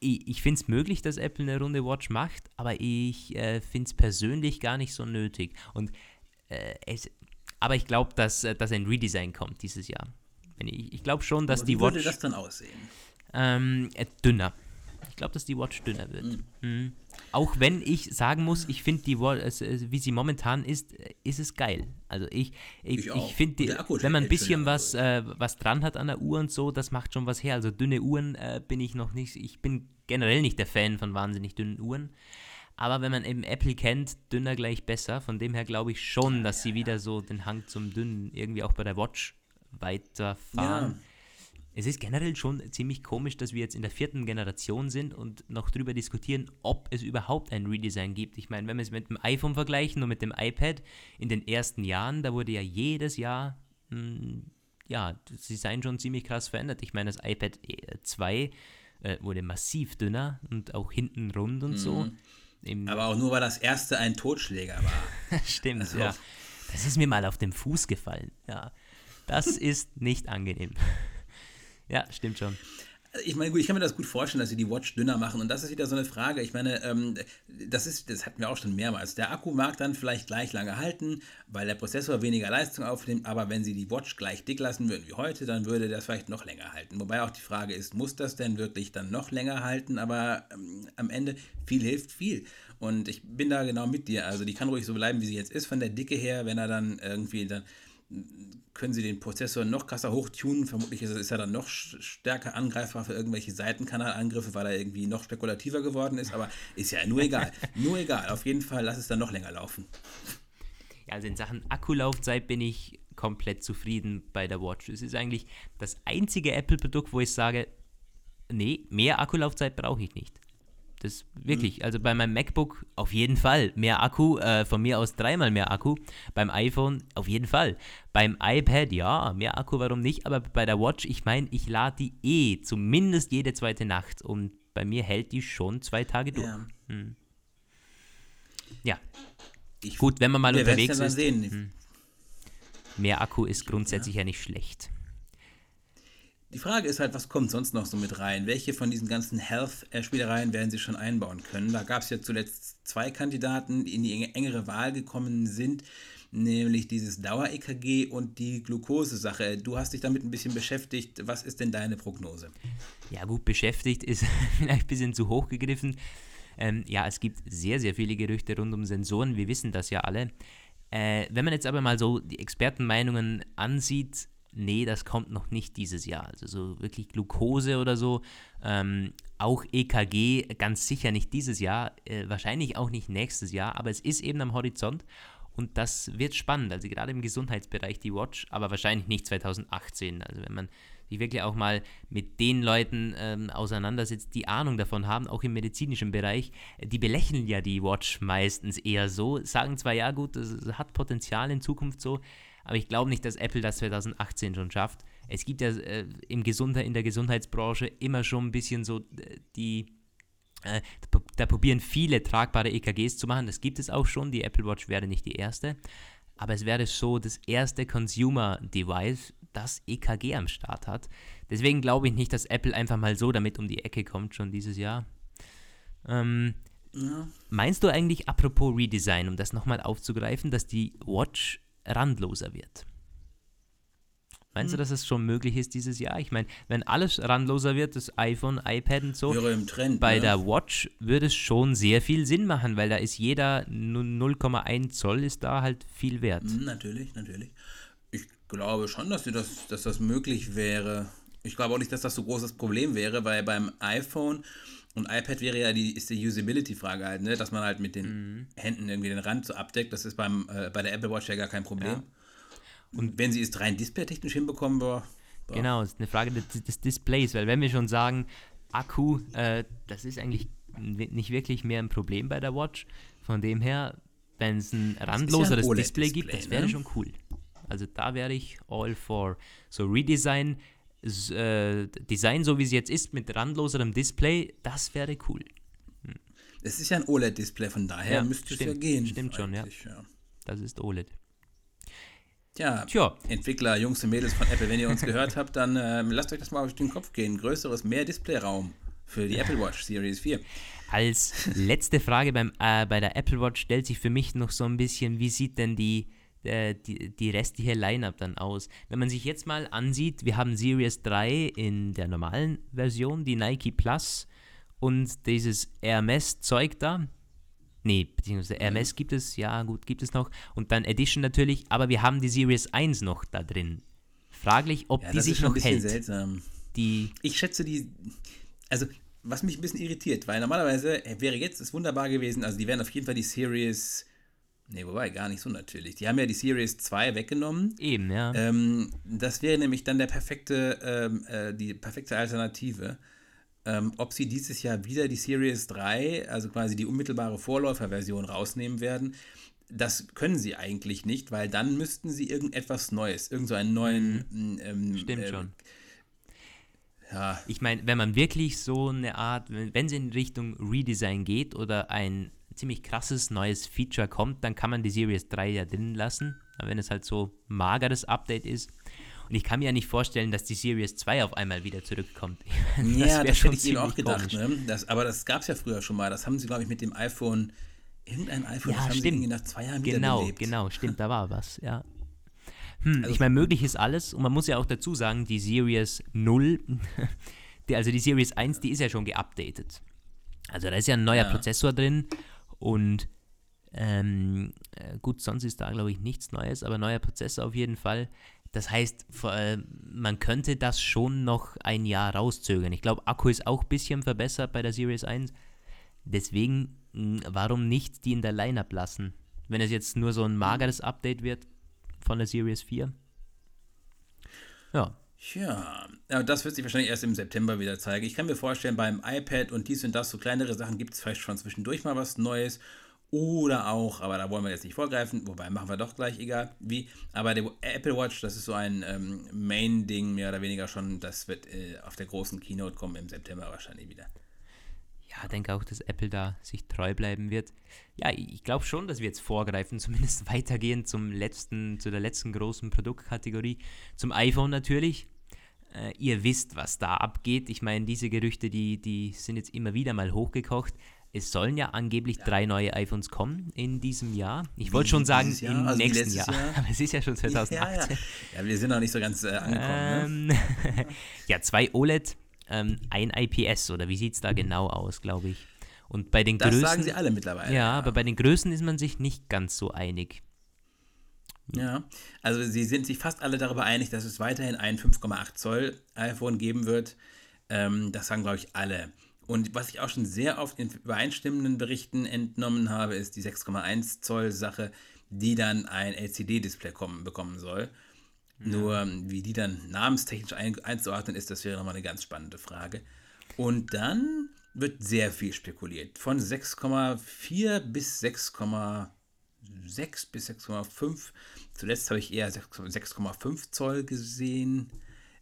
ich, ich finde es möglich, dass Apple eine runde Watch macht, aber ich äh, finde es persönlich gar nicht so nötig. Und äh, es, aber ich glaube, dass, äh, dass ein Redesign kommt dieses Jahr. Ich, ich glaube schon, dass Aber die Watch. Wie würde das dann aussehen? Ähm, äh, dünner. Ich glaube, dass die Watch dünner wird. Mhm. Mhm. Auch wenn ich sagen muss, ich finde die äh, wie sie momentan ist, ist es geil. Also ich, ich, ich, ich finde, wenn man ein bisschen was, äh, was dran hat an der Uhr und so, das macht schon was her. Also dünne Uhren äh, bin ich noch nicht, ich bin generell nicht der Fan von wahnsinnig dünnen Uhren. Aber wenn man eben Apple kennt, dünner gleich besser. Von dem her glaube ich schon, dass sie wieder so den Hang zum Dünnen irgendwie auch bei der Watch weiterfahren. Es ist generell schon ziemlich komisch, dass wir jetzt in der vierten Generation sind und noch darüber diskutieren, ob es überhaupt ein Redesign gibt. Ich meine, wenn wir es mit dem iPhone vergleichen und mit dem iPad in den ersten Jahren, da wurde ja jedes Jahr mh, hm, ja, sie seien schon ziemlich krass verändert. Ich meine, das iPad 2 äh, wurde massiv dünner und auch hinten rund und mhm. so. Im Aber auch nur, weil das erste ein Totschläger war. Stimmt, also. ja. Das ist mir mal auf den Fuß gefallen. Ja, das ist nicht angenehm. Ja, stimmt schon ich meine, gut, ich kann mir das gut vorstellen, dass sie die Watch dünner machen. Und das ist wieder so eine Frage. Ich meine, ähm, das ist, das hatten wir auch schon mehrmals. Der Akku mag dann vielleicht gleich lange halten, weil der Prozessor weniger Leistung aufnimmt. Aber wenn sie die Watch gleich dick lassen würden wie heute, dann würde das vielleicht noch länger halten. Wobei auch die Frage ist, muss das denn wirklich dann noch länger halten? Aber ähm, am Ende viel hilft viel. Und ich bin da genau mit dir. Also die kann ruhig so bleiben, wie sie jetzt ist von der Dicke her, wenn er dann irgendwie dann können sie den Prozessor noch krasser hochtunen. Vermutlich ist, ist er dann noch stärker angreifbar für irgendwelche Seitenkanalangriffe, weil er irgendwie noch spekulativer geworden ist. Aber ist ja nur egal. nur egal. Auf jeden Fall lass es dann noch länger laufen. Ja, also in Sachen Akkulaufzeit bin ich komplett zufrieden bei der Watch. Es ist eigentlich das einzige Apple-Produkt, wo ich sage, nee, mehr Akkulaufzeit brauche ich nicht. Das wirklich, mhm. also bei meinem MacBook auf jeden Fall mehr Akku, äh, von mir aus dreimal mehr Akku. Beim iPhone auf jeden Fall. Beim iPad, ja, mehr Akku, warum nicht? Aber bei der Watch, ich meine, ich lade die eh zumindest jede zweite Nacht und bei mir hält die schon zwei Tage durch. Ja. Hm. ja. Gut, wenn man mal unterwegs ist. Hm. Mehr Akku ist grundsätzlich ja, ja nicht schlecht. Die Frage ist halt, was kommt sonst noch so mit rein? Welche von diesen ganzen Health-Spielereien werden sie schon einbauen können? Da gab es ja zuletzt zwei Kandidaten, die in die engere Wahl gekommen sind, nämlich dieses Dauer-EKG und die Glukosesache. Du hast dich damit ein bisschen beschäftigt. Was ist denn deine Prognose? Ja, gut, beschäftigt ist vielleicht ein bisschen zu hoch gegriffen. Ähm, ja, es gibt sehr, sehr viele Gerüchte rund um Sensoren. Wir wissen das ja alle. Äh, wenn man jetzt aber mal so die Expertenmeinungen ansieht, nee, das kommt noch nicht dieses Jahr. Also so wirklich Glucose oder so, ähm, auch EKG ganz sicher nicht dieses Jahr, äh, wahrscheinlich auch nicht nächstes Jahr, aber es ist eben am Horizont und das wird spannend. Also gerade im Gesundheitsbereich die Watch, aber wahrscheinlich nicht 2018. Also wenn man sich wirklich auch mal mit den Leuten ähm, auseinandersetzt, die Ahnung davon haben, auch im medizinischen Bereich, die belächeln ja die Watch meistens eher so, sagen zwar, ja gut, das hat Potenzial in Zukunft so, aber ich glaube nicht, dass Apple das 2018 schon schafft. Es gibt ja äh, im Gesundheit, in der Gesundheitsbranche immer schon ein bisschen so äh, die, äh, da probieren viele tragbare EKGs zu machen. Das gibt es auch schon. Die Apple Watch wäre nicht die erste. Aber es wäre so das erste Consumer-Device, das EKG am Start hat. Deswegen glaube ich nicht, dass Apple einfach mal so damit um die Ecke kommt, schon dieses Jahr. Ähm, ja. Meinst du eigentlich, apropos Redesign, um das nochmal aufzugreifen, dass die Watch randloser wird. Meinst du, hm. dass es schon möglich ist dieses Jahr? Ich meine, wenn alles randloser wird, das iPhone, iPad und so, Trend, bei ne? der Watch würde es schon sehr viel Sinn machen, weil da ist jeder 0,1 Zoll ist da halt viel wert. Hm, natürlich, natürlich. Ich glaube schon, dass das, dass das möglich wäre. Ich glaube auch nicht, dass das so großes Problem wäre, weil beim iPhone und iPad wäre ja die, ist die Usability-Frage halt, ne? dass man halt mit den mhm. Händen irgendwie den Rand so abdeckt. Das ist beim, äh, bei der Apple Watch ja gar kein Problem. Ja. Und wenn sie es rein displaytechnisch hinbekommen, boah. Genau, es ist eine Frage des, des, Displays, weil wenn wir schon sagen, Akku, äh, das ist eigentlich nicht wirklich mehr ein Problem bei der Watch. Von dem her, wenn es ein randloseres ja ein Display, Display gibt, das wäre ne? schon cool. Also da wäre ich all for. So Redesign äh, Design, so wie es jetzt ist, mit randloserem Display, das wäre cool. Hm. Es ist ja ein OLED-Display, von daher ja, müsste stimmt, es ja gehen. Stimmt schon, ja. ja. Das ist OLED. Tja, Tja, Entwickler, Jungs und Mädels von Apple, wenn ihr uns gehört habt, dann äh, lasst euch das mal auf den Kopf gehen. Größeres, mehr Displayraum für die Apple Watch Series 4. Als letzte Frage beim, äh, bei der Apple Watch stellt sich für mich noch so ein bisschen, wie sieht denn die äh, die, die restliche Line-Up dann aus. Wenn man sich jetzt mal ansieht, wir haben Series 3 in der normalen Version, die Nike Plus und dieses Hermes-Zeug da. Nee, beziehungsweise Hermes gibt es, ja gut, gibt es noch. Und dann Edition natürlich, aber wir haben die Series 1 noch da drin. Fraglich, ob ja, die sich noch hält. Das ist ein bisschen seltsam. Die ich schätze die, also was mich ein bisschen irritiert, weil normalerweise wäre jetzt es wunderbar gewesen, also die wären auf jeden Fall die Series Nee, wobei, gar nicht so natürlich. Die haben ja die Series 2 weggenommen. Eben, ja. Ähm, das wäre nämlich dann der perfekte, ähm, äh, die perfekte Alternative. Ähm, ob sie dieses Jahr wieder die Series 3, also quasi die unmittelbare Vorläuferversion, rausnehmen werden, das können sie eigentlich nicht, weil dann müssten sie irgendetwas Neues, irgend so einen neuen. Mhm. Ähm, Stimmt äh, schon. Ja. Ich meine, wenn man wirklich so eine Art, wenn sie in Richtung Redesign geht oder ein ziemlich krasses neues Feature kommt, dann kann man die Series 3 ja drin lassen, wenn es halt so mageres Update ist. Und ich kann mir ja nicht vorstellen, dass die Series 2 auf einmal wieder zurückkommt. das ja, das hätte ich eben auch gedacht. Ne? Das, aber das gab es ja früher schon mal. Das haben sie, glaube ich, mit dem iPhone, irgendein iPhone, ja, das haben stimmt. sie nach zwei Jahren genau, wiederbelebt. Genau, genau, stimmt, da war was, ja. Hm, also, ich meine, möglich ist alles und man muss ja auch dazu sagen, die Series 0, die, also die Series 1, die ist ja schon geupdatet. Also da ist ja ein neuer ja. Prozessor drin und ähm, äh, gut, sonst ist da glaube ich nichts Neues, aber neuer Prozessor auf jeden Fall. Das heißt, man könnte das schon noch ein Jahr rauszögern. Ich glaube, Akku ist auch ein bisschen verbessert bei der Series 1. Deswegen, hm, warum nicht die in der Lineup lassen? Wenn es jetzt nur so ein mageres Update wird von der Series 4. Ja. Ja, das wird sich wahrscheinlich erst im September wieder zeigen. Ich kann mir vorstellen, beim iPad und dies und das, so kleinere Sachen, gibt es vielleicht schon zwischendurch mal was Neues. Oder auch, aber da wollen wir jetzt nicht vorgreifen, wobei machen wir doch gleich, egal wie. Aber der Apple Watch, das ist so ein ähm, Main-Ding, mehr oder weniger schon. Das wird äh, auf der großen Keynote kommen im September wahrscheinlich wieder. Ja, denke auch, dass Apple da sich treu bleiben wird. Ja, ich glaube schon, dass wir jetzt vorgreifen, zumindest weitergehen zum letzten, zu der letzten großen Produktkategorie, zum iPhone natürlich. Äh, ihr wisst, was da abgeht. Ich meine, diese Gerüchte, die, die sind jetzt immer wieder mal hochgekocht. Es sollen ja angeblich ja. drei neue iPhones kommen in diesem Jahr. Ich wollte schon sagen, Jahr, im also nächsten Jahr. Jahr. Aber es ist ja schon 2018. Ja, ja. ja wir sind noch nicht so ganz äh, angekommen. Ne? Ähm, ne? ja, zwei OLED, ähm, ein IPS, oder wie sieht es da genau aus, glaube ich. Und bei den das Größen. Das sagen sie alle mittlerweile. Ja, aber bei den Größen ist man sich nicht ganz so einig. Ja, also sie sind sich fast alle darüber einig, dass es weiterhin ein 5,8 Zoll iPhone geben wird. Ähm, das sagen, glaube ich, alle. Und was ich auch schon sehr oft in übereinstimmenden Berichten entnommen habe, ist die 6,1 Zoll Sache, die dann ein LCD-Display bekommen soll. Ja. Nur wie die dann namenstechnisch ein, einzuordnen ist, das wäre nochmal eine ganz spannende Frage. Und dann wird sehr viel spekuliert. Von 6,4 bis 6,6 bis 6,5. Zuletzt habe ich eher 6,5 Zoll gesehen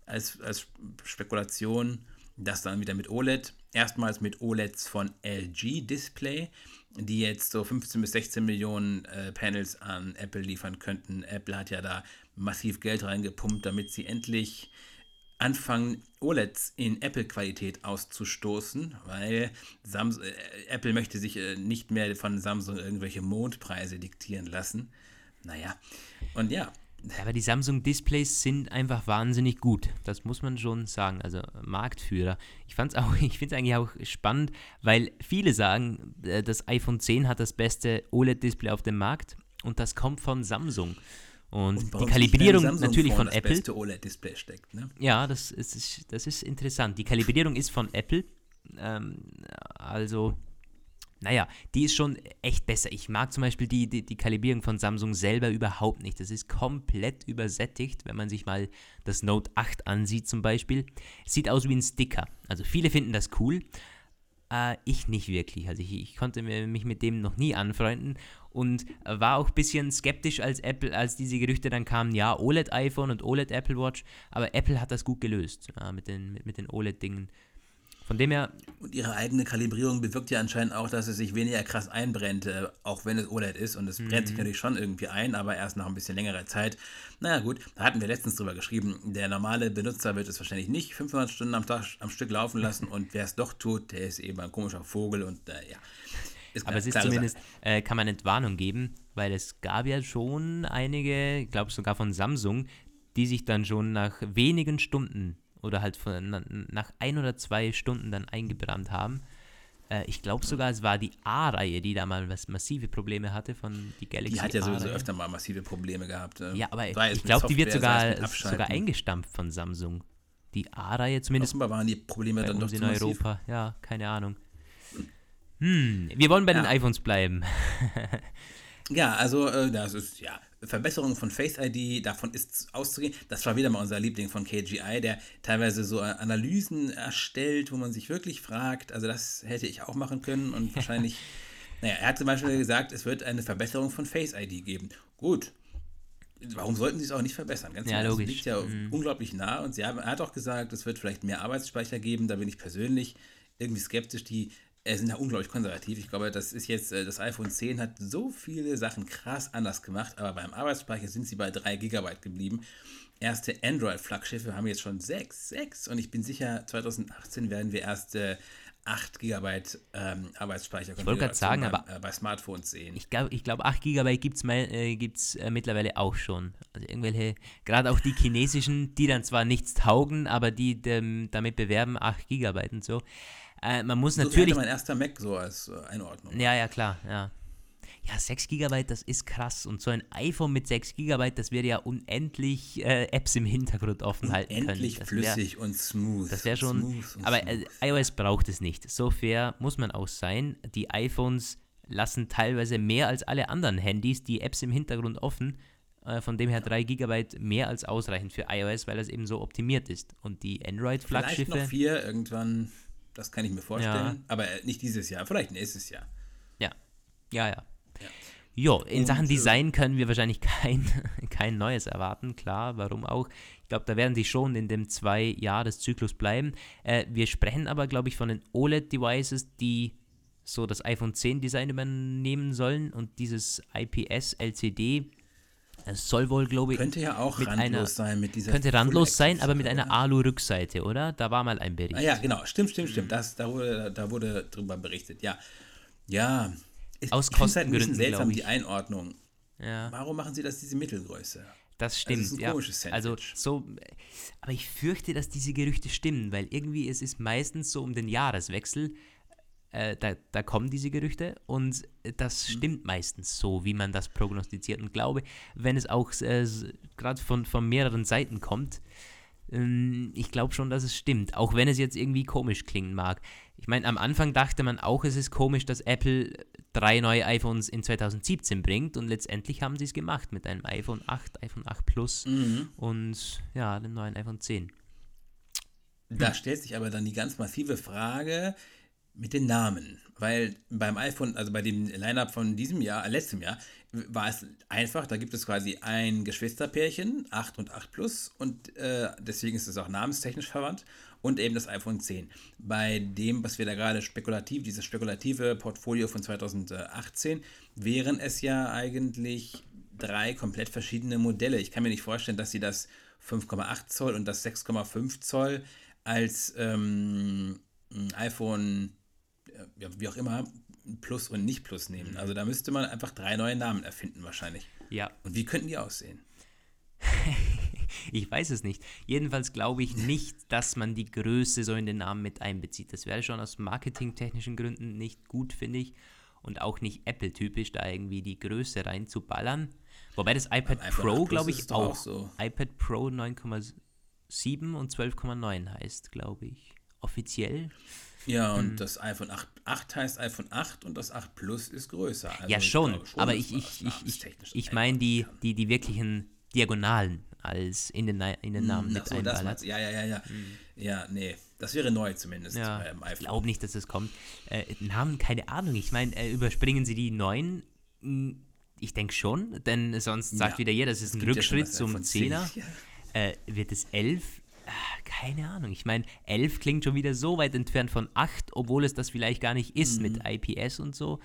als, als Spekulation. Das dann wieder mit OLED. Erstmals mit OLEDs von LG Display, die jetzt so 15 bis 16 Millionen äh, Panels an Apple liefern könnten. Apple hat ja da massiv Geld reingepumpt, damit sie endlich anfangen, OLEDs in Apple-Qualität auszustoßen, weil Samsung, äh, Apple möchte sich äh, nicht mehr von Samsung irgendwelche Mondpreise diktieren lassen. Naja, und ja, aber die Samsung-Displays sind einfach wahnsinnig gut. Das muss man schon sagen. Also Marktführer. Ich ich finde es eigentlich auch spannend, weil viele sagen, äh, das iPhone 10 hat das beste OLED-Display auf dem Markt und das kommt von Samsung. Und, und die Kalibrierung natürlich von das Apple. Beste OLED-Display steckt, ne? Ja, das ist, das ist interessant. Die Kalibrierung ist von Apple. Ähm, also naja, die ist schon echt besser. Ich mag zum Beispiel die, die, die, Kalibrierung von Samsung selber überhaupt nicht. Das ist komplett übersättigt, wenn man sich mal das Note 8 ansieht zum Beispiel. sieht aus wie ein Sticker. Also viele finden das cool. Äh, ich nicht wirklich. Also ich, ich konnte mich mit dem noch nie anfreunden und war auch ein bisschen skeptisch als Apple, als diese Gerüchte dann kamen, ja, OLED iPhone und OLED Apple Watch. Aber Apple hat das gut gelöst ja, mit den, mit, mit den OLED-Dingen. Von dem her. Und ihre eigene Kalibrierung bewirkt ja anscheinend auch, dass es sich weniger krass einbrennt, äh, auch wenn es OLED ist. Und es mhm. brennt sich natürlich schon irgendwie ein, aber erst nach ein bisschen längerer Zeit. Naja, gut, da hatten wir letztens drüber geschrieben. Der normale Benutzer wird es wahrscheinlich nicht 500 Stunden am Tag am Stück laufen lassen. und wer es doch tut, der ist eben ein komischer Vogel und äh, ja. Aber es ist zumindest, äh, kann man Entwarnung geben, weil es gab ja schon einige, ich glaube sogar von Samsung, die sich dann schon nach wenigen Stunden oder halt von, nach ein oder zwei Stunden dann eingebrannt haben. Äh, ich glaube sogar, es war die A-Reihe, die da mal was massive Probleme hatte von die Galaxy. Die hat ja sowieso öfter mal massive Probleme gehabt. Äh. Ja, aber ich glaube, die wird sogar, sogar eingestampft von Samsung. Die A-Reihe zumindest. Offenbar waren die Probleme dann doch in Europa. Ja, keine Ahnung. Hm, wir wollen bei ja. den iPhones bleiben. ja, also äh, das ist ja Verbesserung von Face ID, davon ist auszugehen. Das war wieder mal unser Liebling von KGI, der teilweise so Analysen erstellt, wo man sich wirklich fragt, also das hätte ich auch machen können und wahrscheinlich Naja, er hat zum Beispiel gesagt, es wird eine Verbesserung von Face ID geben. Gut. Warum sollten sie es auch nicht verbessern? Ganz ja, logisch. Das liegt ja mhm. unglaublich nah. Und sie haben, er hat auch gesagt, es wird vielleicht mehr Arbeitsspeicher geben. Da bin ich persönlich irgendwie skeptisch. Die äh, sind ja unglaublich konservativ. Ich glaube, das ist jetzt, äh, das iPhone 10 hat so viele Sachen krass anders gemacht, aber beim Arbeitsspeicher sind sie bei 3 GB geblieben. Erste Android-Flaggschiffe haben jetzt schon 6, 6 und ich bin sicher, 2018 werden wir erst äh, 8 GB ähm, Arbeitsspeicher ich wollte gerade sagen, beim, aber äh, bei Smartphones sehen. Ich glaube, ich glaub, 8 GB gibt es äh, gibt's, äh, mittlerweile auch schon. Also irgendwelche, gerade auch die chinesischen, die dann zwar nichts taugen, aber die dem, damit bewerben 8 GB und so. Äh, man muss so natürlich. mein erster Mac so als äh, Einordnung. Ja, ja, klar, ja. Ja, 6 GB, das ist krass. Und so ein iPhone mit 6 GB, das würde ja unendlich äh, Apps im Hintergrund offen halten können. Unendlich flüssig und smooth. Das wäre schon. Aber äh, iOS braucht es nicht. So fair muss man auch sein. Die iPhones lassen teilweise mehr als alle anderen Handys die Apps im Hintergrund offen. Äh, von dem her 3 GB mehr als ausreichend für iOS, weil das eben so optimiert ist. Und die Android-Flaggschiffe. Vielleicht noch 4 irgendwann das kann ich mir vorstellen. Ja. Aber nicht dieses Jahr, vielleicht nächstes Jahr. Ja, ja, ja. ja. Jo, in Und, Sachen äh, Design können wir wahrscheinlich kein, kein Neues erwarten, klar, warum auch. Ich glaube, da werden sie schon in dem zwei Jahreszyklus bleiben. Äh, wir sprechen aber, glaube ich, von den OLED-Devices, die so das iPhone 10 Design übernehmen sollen und dieses IPS LCD es soll wohl, glaube ich. Könnte ja auch randlos einer, sein mit dieser. Könnte randlos sein, aber mit einer Alu-Rückseite, oder? Da war mal ein Bericht. Ah, ja, genau. Stimmt, stimmt, stimmt. Das, da, wurde, da wurde drüber berichtet. Ja. Ja. Aus Kostengründen. Halt ein seltsam, die Einordnung. Ja. Warum machen sie das diese Mittelgröße? Das stimmt, das ist ein komisches ja. Also so, aber ich fürchte, dass diese Gerüchte stimmen, weil irgendwie es ist meistens so um den Jahreswechsel äh, da, da, kommen diese Gerüchte und das mhm. stimmt meistens so, wie man das prognostiziert. Und glaube, wenn es auch äh, gerade von, von mehreren Seiten kommt, ähm, ich glaube schon, dass es stimmt, auch wenn es jetzt irgendwie komisch klingen mag. Ich meine, am Anfang dachte man auch, es ist komisch, dass Apple drei neue iPhones in 2017 bringt und letztendlich haben sie es gemacht mit einem iPhone 8, iPhone 8 Plus mhm. und ja, dem neuen iPhone 10. Da stellt sich aber dann die ganz massive Frage, mit den Namen. Weil beim iPhone, also bei dem Lineup von diesem Jahr, äh, letztem Jahr, war es einfach, da gibt es quasi ein Geschwisterpärchen, 8 und 8 Plus, und äh, deswegen ist es auch namenstechnisch verwandt, und eben das iPhone 10. Bei dem, was wir da gerade spekulativ, dieses spekulative Portfolio von 2018, wären es ja eigentlich drei komplett verschiedene Modelle. Ich kann mir nicht vorstellen, dass sie das 5,8 Zoll und das 6,5 Zoll als ähm, iPhone ja, wie auch immer, Plus und nicht Plus nehmen. Mhm. Also da müsste man einfach drei neue Namen erfinden wahrscheinlich. Ja. Und wie könnten die aussehen? ich weiß es nicht. Jedenfalls glaube ich nicht, dass man die Größe so in den Namen mit einbezieht. Das wäre schon aus marketingtechnischen Gründen nicht gut, finde ich. Und auch nicht Apple-typisch, da irgendwie die Größe reinzuballern. Wobei das iPad Pro, glaube ich, auch, auch so. iPad Pro 9,7 und 12,9 heißt, glaube ich. Offiziell. Ja, und hm. das iPhone 8, 8 heißt iPhone 8 und das 8 Plus ist größer. Also ja, schon, schon, aber ich, ich, ich, ich, ich meine die, die, die wirklichen Diagonalen als in den, in den Namen hm, mit so, einballert. Ja, ja, ja, ja. Hm. Ja, nee, das wäre neu zumindest ja, beim iPhone. Ich glaube nicht, dass das kommt. Äh, Namen, keine Ahnung. Ich meine, äh, überspringen sie die neuen? Hm, ich denke schon, denn sonst sagt ja, wieder jeder, das ist ein Rückschritt ja zum 10er. Ja. Äh, wird es 11? Ah, keine Ahnung. Ich meine, 11 klingt schon wieder so weit entfernt von 8, obwohl es das vielleicht gar nicht ist mhm. mit IPS und so.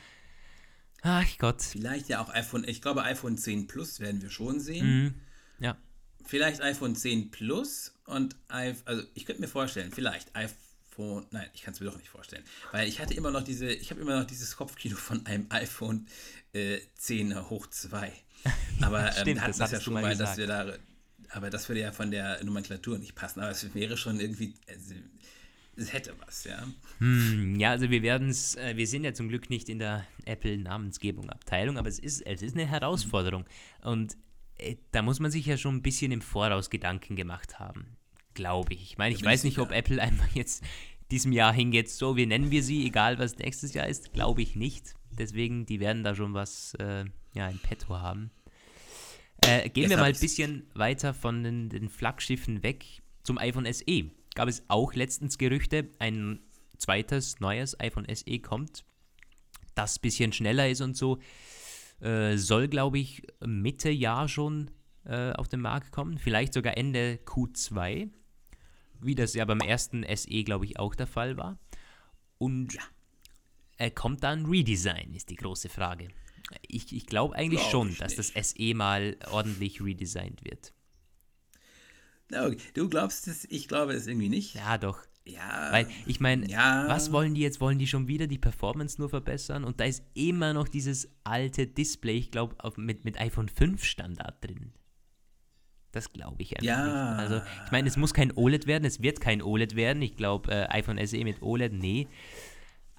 Ach Gott. Vielleicht ja auch iPhone, ich glaube iPhone 10 Plus werden wir schon sehen. Mhm. Ja. Vielleicht iPhone 10 Plus und also ich könnte mir vorstellen, vielleicht iPhone, nein, ich kann es mir doch nicht vorstellen, weil ich hatte immer noch diese, ich habe immer noch dieses Kopfkino von einem iPhone äh, 10 hoch 2. Aber ähm, Stimmt, hatten das ja schon mal, mal dass wir da aber das würde ja von der Nomenklatur nicht passen. Aber es wäre schon irgendwie, also, es hätte was, ja. Hm, ja, also wir werden es, äh, wir sind ja zum Glück nicht in der Apple-Namensgebung-Abteilung, aber es ist, es ist eine Herausforderung. Und äh, da muss man sich ja schon ein bisschen im Voraus Gedanken gemacht haben, glaube ich. Ich meine, ich weiß nicht, ob Apple einfach jetzt diesem Jahr hingeht, so, wie nennen wir sie, egal was nächstes Jahr ist, glaube ich nicht. Deswegen, die werden da schon was äh, ja, in petto haben. Äh, gehen Jetzt wir mal ein bisschen weiter von den, den, Flaggschiffen weg zum iPhone SE. Gab es auch letztens Gerüchte, ein zweites neues iPhone SE kommt. das bisschen schneller ist und so. Äh, soll, glaube ich, Mitte Jahr schon äh, auf den Markt kommen. Vielleicht sogar Ende Q2. Wie das ja beim ersten SE, glaube ich, auch der Fall war. Und ja. äh, kommt dann Redesign, ist die große Frage. Ich, ich glaube eigentlich glaub schon, dass nicht. das SE mal ordentlich redesigned wird. Okay. Du glaubst es, ich glaube es irgendwie nicht. Ja, doch. Ja. Weil ich meine, ja. was wollen die jetzt? Wollen die schon wieder die Performance nur verbessern? Und da ist immer noch dieses alte Display, ich glaube, mit, mit iPhone 5 Standard drin. Das glaube ich einfach ja. nicht. Also, ich meine, es muss kein OLED werden, es wird kein OLED werden. Ich glaube, äh, iPhone SE mit OLED, nee.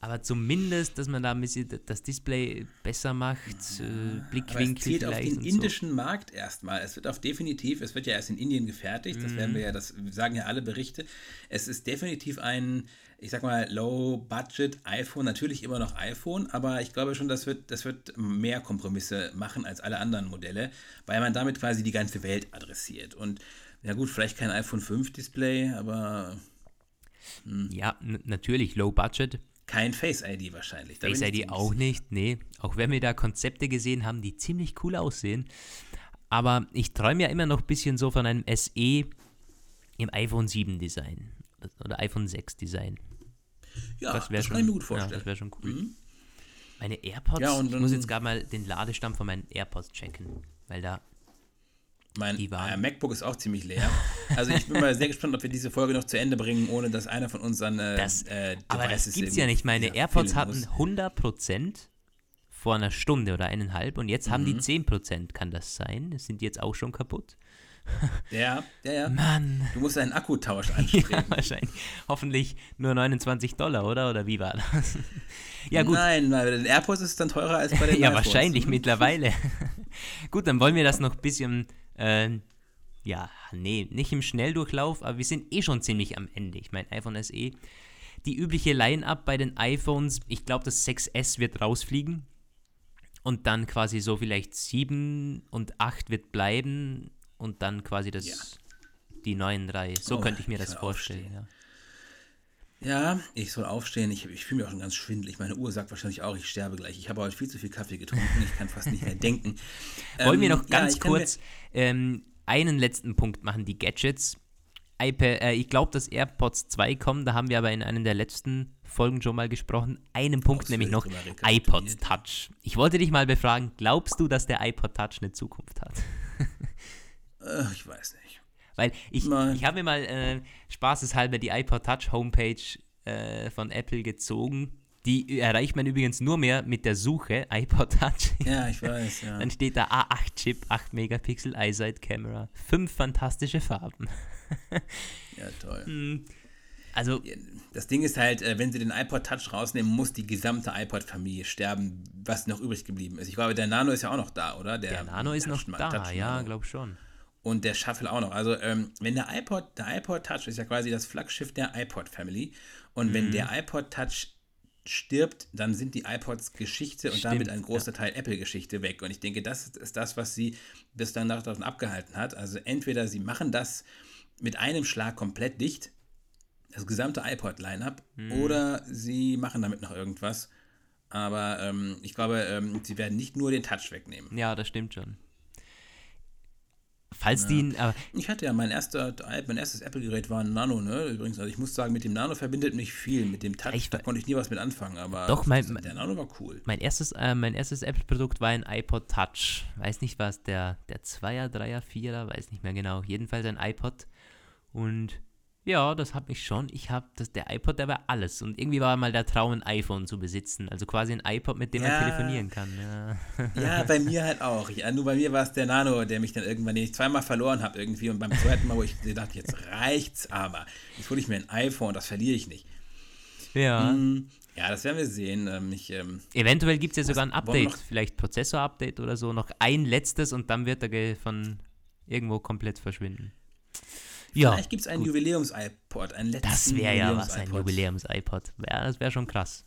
Aber zumindest, dass man da ein bisschen das Display besser macht, äh, Blickwinkel es zählt vielleicht. auf den indischen so. Markt erstmal. Es wird auf definitiv, es wird ja erst in Indien gefertigt, das mhm. werden wir ja, das sagen ja alle Berichte. Es ist definitiv ein, ich sag mal, Low-Budget iPhone, natürlich immer noch iPhone, aber ich glaube schon, das wird, das wird mehr Kompromisse machen als alle anderen Modelle, weil man damit quasi die ganze Welt adressiert. Und ja gut, vielleicht kein iPhone 5 Display, aber. Hm. Ja, natürlich Low Budget, kein Face ID wahrscheinlich. Da Face ID auch nicht, nee. Auch wenn wir da Konzepte gesehen haben, die ziemlich cool aussehen. Aber ich träume ja immer noch ein bisschen so von einem SE im iPhone 7 Design. Oder iPhone 6 Design. Ja, das, das schon, kann ich mir gut vorstellen. Ja, das wäre schon cool. Mhm. Meine AirPods, ja, ich muss jetzt gerade mal den Ladestand von meinen AirPods checken, weil da mein äh, MacBook ist auch ziemlich leer. Also ich bin mal sehr gespannt, ob wir diese Folge noch zu Ende bringen, ohne dass einer von uns an äh, das, äh, Aber das gibt's ja nicht. Meine AirPods hatten 100% vor einer Stunde oder eineinhalb und jetzt mhm. haben die 10%. Mhm. Kann das sein? Sind die jetzt auch schon kaputt? Ja, ja, ja. Mann. Du musst einen Akkutausch anstreben. ja, wahrscheinlich. Hoffentlich nur 29 Dollar, oder? Oder wie war das? ja, gut. Nein, bei den AirPods ist es dann teurer als bei den Ja, wahrscheinlich mittlerweile. gut, dann wollen wir das noch ein bisschen äh, ja, nee, nicht im Schnelldurchlauf, aber wir sind eh schon ziemlich am Ende. Ich meine, iPhone SE. Die übliche Line-Up bei den iPhones, ich glaube, das 6S wird rausfliegen. Und dann quasi so vielleicht 7 und 8 wird bleiben. Und dann quasi das, ja. die neuen drei. So oh, könnte ich mir das vorstellen. Ja. Ja, ich soll aufstehen. Ich, ich fühle mich auch schon ganz schwindelig. Meine Uhr sagt wahrscheinlich auch, ich sterbe gleich. Ich habe heute viel zu viel Kaffee getrunken. Ich kann fast nicht mehr denken. Wollen ähm, wir noch ganz ja, kurz ähm, einen letzten Punkt machen, die Gadgets. iPad, äh, ich glaube, dass AirPods 2 kommen. Da haben wir aber in einem der letzten Folgen schon mal gesprochen. Einen Punkt nämlich noch, iPod Touch. Ich wollte dich mal befragen, glaubst du, dass der iPod Touch eine Zukunft hat? äh, ich weiß nicht. Weil ich, ich habe mir mal äh, spaßeshalber die iPod Touch Homepage äh, von Apple gezogen. Die erreicht man übrigens nur mehr mit der Suche iPod Touch. Ja, ich weiß, ja. Dann steht da A8-Chip, 8 Megapixel, EyeSight Camera, fünf fantastische Farben. ja, toll. Hm. Also, das Ding ist halt, äh, wenn sie den iPod Touch rausnehmen, muss die gesamte iPod-Familie sterben, was noch übrig geblieben ist. Ich glaube, der Nano ist ja auch noch da, oder? Der, der Nano ist noch da, ja, glaube schon und der Shuffle auch noch. Also ähm, wenn der iPod, der iPod Touch ist ja quasi das Flaggschiff der iPod Family und mhm. wenn der iPod Touch stirbt, dann sind die iPods Geschichte und Stimmt, damit ein großer ja. Teil Apple-Geschichte weg. Und ich denke, das ist das, was sie bis dann davon abgehalten hat. Also entweder sie machen das mit einem Schlag komplett dicht, das gesamte iPod-Line-up, mhm. oder sie machen damit noch irgendwas. Aber ähm, ich glaube, ähm, sie werden nicht nur den Touch wegnehmen. Ja, das stimmt schon. Falls ja. die. Aber ich hatte ja mein, erster, mein erstes Apple-Gerät war ein Nano, ne? Übrigens, also ich muss sagen, mit dem Nano verbindet mich viel. Mit dem Touch, ich, da konnte ich nie was mit anfangen, aber doch, mein, der Nano war cool. Mein erstes, äh, erstes Apple-Produkt war ein iPod Touch. Weiß nicht was, der, der 2er, 3er, 4er, weiß nicht mehr genau. Jedenfalls ein iPod. Und ja, das habe ich schon. Ich habe das der iPod, der war alles und irgendwie war mal der Traum ein iPhone zu besitzen, also quasi ein iPod, mit dem ja. man telefonieren kann. Ja. ja, bei mir halt auch. Ja, nur bei mir war es der Nano, der mich dann irgendwann den ich zweimal verloren habe irgendwie und beim zweiten Mal, wo ich dachte, jetzt reicht's aber. Jetzt hole ich mir ein iPhone, das verliere ich nicht. Ja. Hm, ja, das werden wir sehen. Ähm, ich, ähm, Eventuell gibt es ja sogar ein Update, vielleicht Prozessor-Update oder so, noch ein letztes und dann wird er von irgendwo komplett verschwinden. Ja, Vielleicht gibt es einen Jubiläums-iPod, einen letzten Das wäre ja was, ein Jubiläums-iPod. Ja, das wäre schon krass.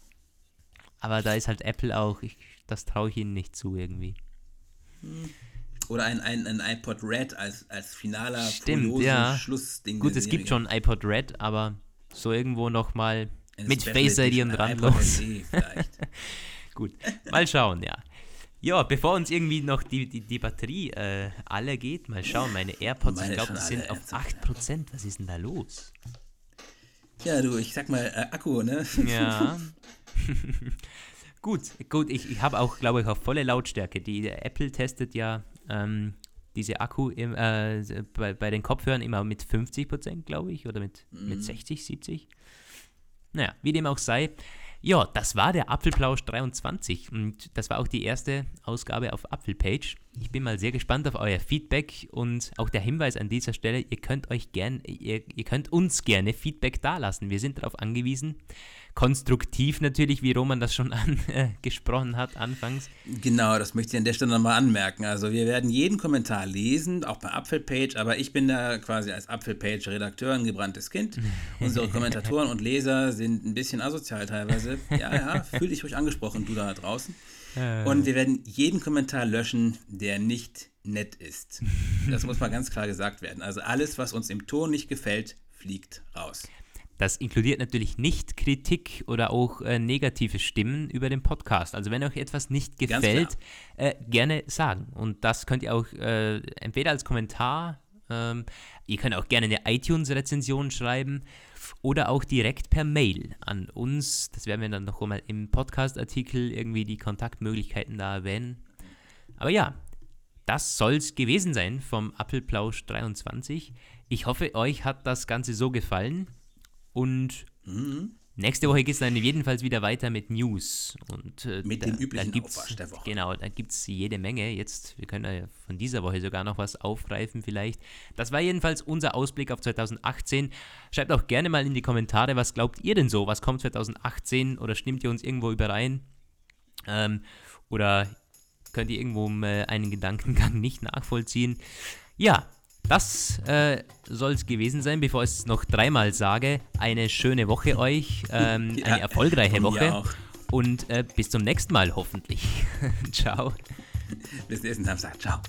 Aber da ist halt Apple auch, ich, das traue ich ihnen nicht zu irgendwie. Hm. Oder ein, ein, ein iPod Red als, als finaler Stimmt, ja. Schlussding. Gut, es gibt schon ein iPod Red, aber so irgendwo nochmal mit Face ID und dran los. Gut, mal schauen, ja. Ja, bevor uns irgendwie noch die, die, die Batterie äh, alle geht, mal schauen, meine AirPods, meine ich glaube, sind auf 8%. Was ist denn da los? Ja, du, ich sag mal, äh, Akku, ne? Ja. gut, gut, ich, ich habe auch, glaube ich, auf volle Lautstärke. Die Apple testet ja ähm, diese Akku im, äh, bei, bei den Kopfhörern immer mit 50%, glaube ich, oder mit, mhm. mit 60, 70. Naja, wie dem auch sei. Ja, das war der Apfelplausch 23 und das war auch die erste Ausgabe auf Apfelpage. Ich bin mal sehr gespannt auf euer Feedback und auch der Hinweis an dieser Stelle, ihr könnt euch gern, ihr, ihr könnt uns gerne Feedback dalassen. Wir sind darauf angewiesen, konstruktiv natürlich, wie Roman das schon angesprochen äh, hat anfangs. Genau, das möchte ich an der Stelle nochmal anmerken. Also wir werden jeden Kommentar lesen, auch bei Apfelpage, aber ich bin da quasi als Apfelpage-Redakteur ein gebranntes Kind. Unsere Kommentatoren und Leser sind ein bisschen asozial teilweise. Ja, ja, fühl dich ruhig angesprochen, du da draußen. Äh. Und wir werden jeden Kommentar löschen, der nicht nett ist. Das muss mal ganz klar gesagt werden. Also alles, was uns im Ton nicht gefällt, fliegt raus. Das inkludiert natürlich nicht Kritik oder auch äh, negative Stimmen über den Podcast. Also wenn euch etwas nicht gefällt, äh, gerne sagen. Und das könnt ihr auch äh, entweder als Kommentar, ähm, ihr könnt auch gerne eine iTunes-Rezension schreiben oder auch direkt per Mail an uns. Das werden wir dann noch einmal im Podcast-Artikel irgendwie die Kontaktmöglichkeiten da erwähnen. Aber ja, das soll es gewesen sein vom Apfelplausch 23. Ich hoffe, euch hat das Ganze so gefallen. Und mhm. nächste Woche geht es dann jedenfalls wieder weiter mit News. Und, äh, mit da, dem üblichen Aufwasch der Woche. Genau, da gibt es jede Menge. Jetzt, wir können ja von dieser Woche sogar noch was aufgreifen vielleicht. Das war jedenfalls unser Ausblick auf 2018. Schreibt auch gerne mal in die Kommentare, was glaubt ihr denn so? Was kommt 2018? Oder stimmt ihr uns irgendwo überein? Ähm, oder könnt ihr irgendwo einen Gedankengang nicht nachvollziehen? Ja, das äh, soll es gewesen sein, bevor ich es noch dreimal sage. Eine schöne Woche euch, ähm, ja, eine erfolgreiche Woche. Und äh, bis zum nächsten Mal hoffentlich. Ciao. Bis nächsten Samstag. Ciao.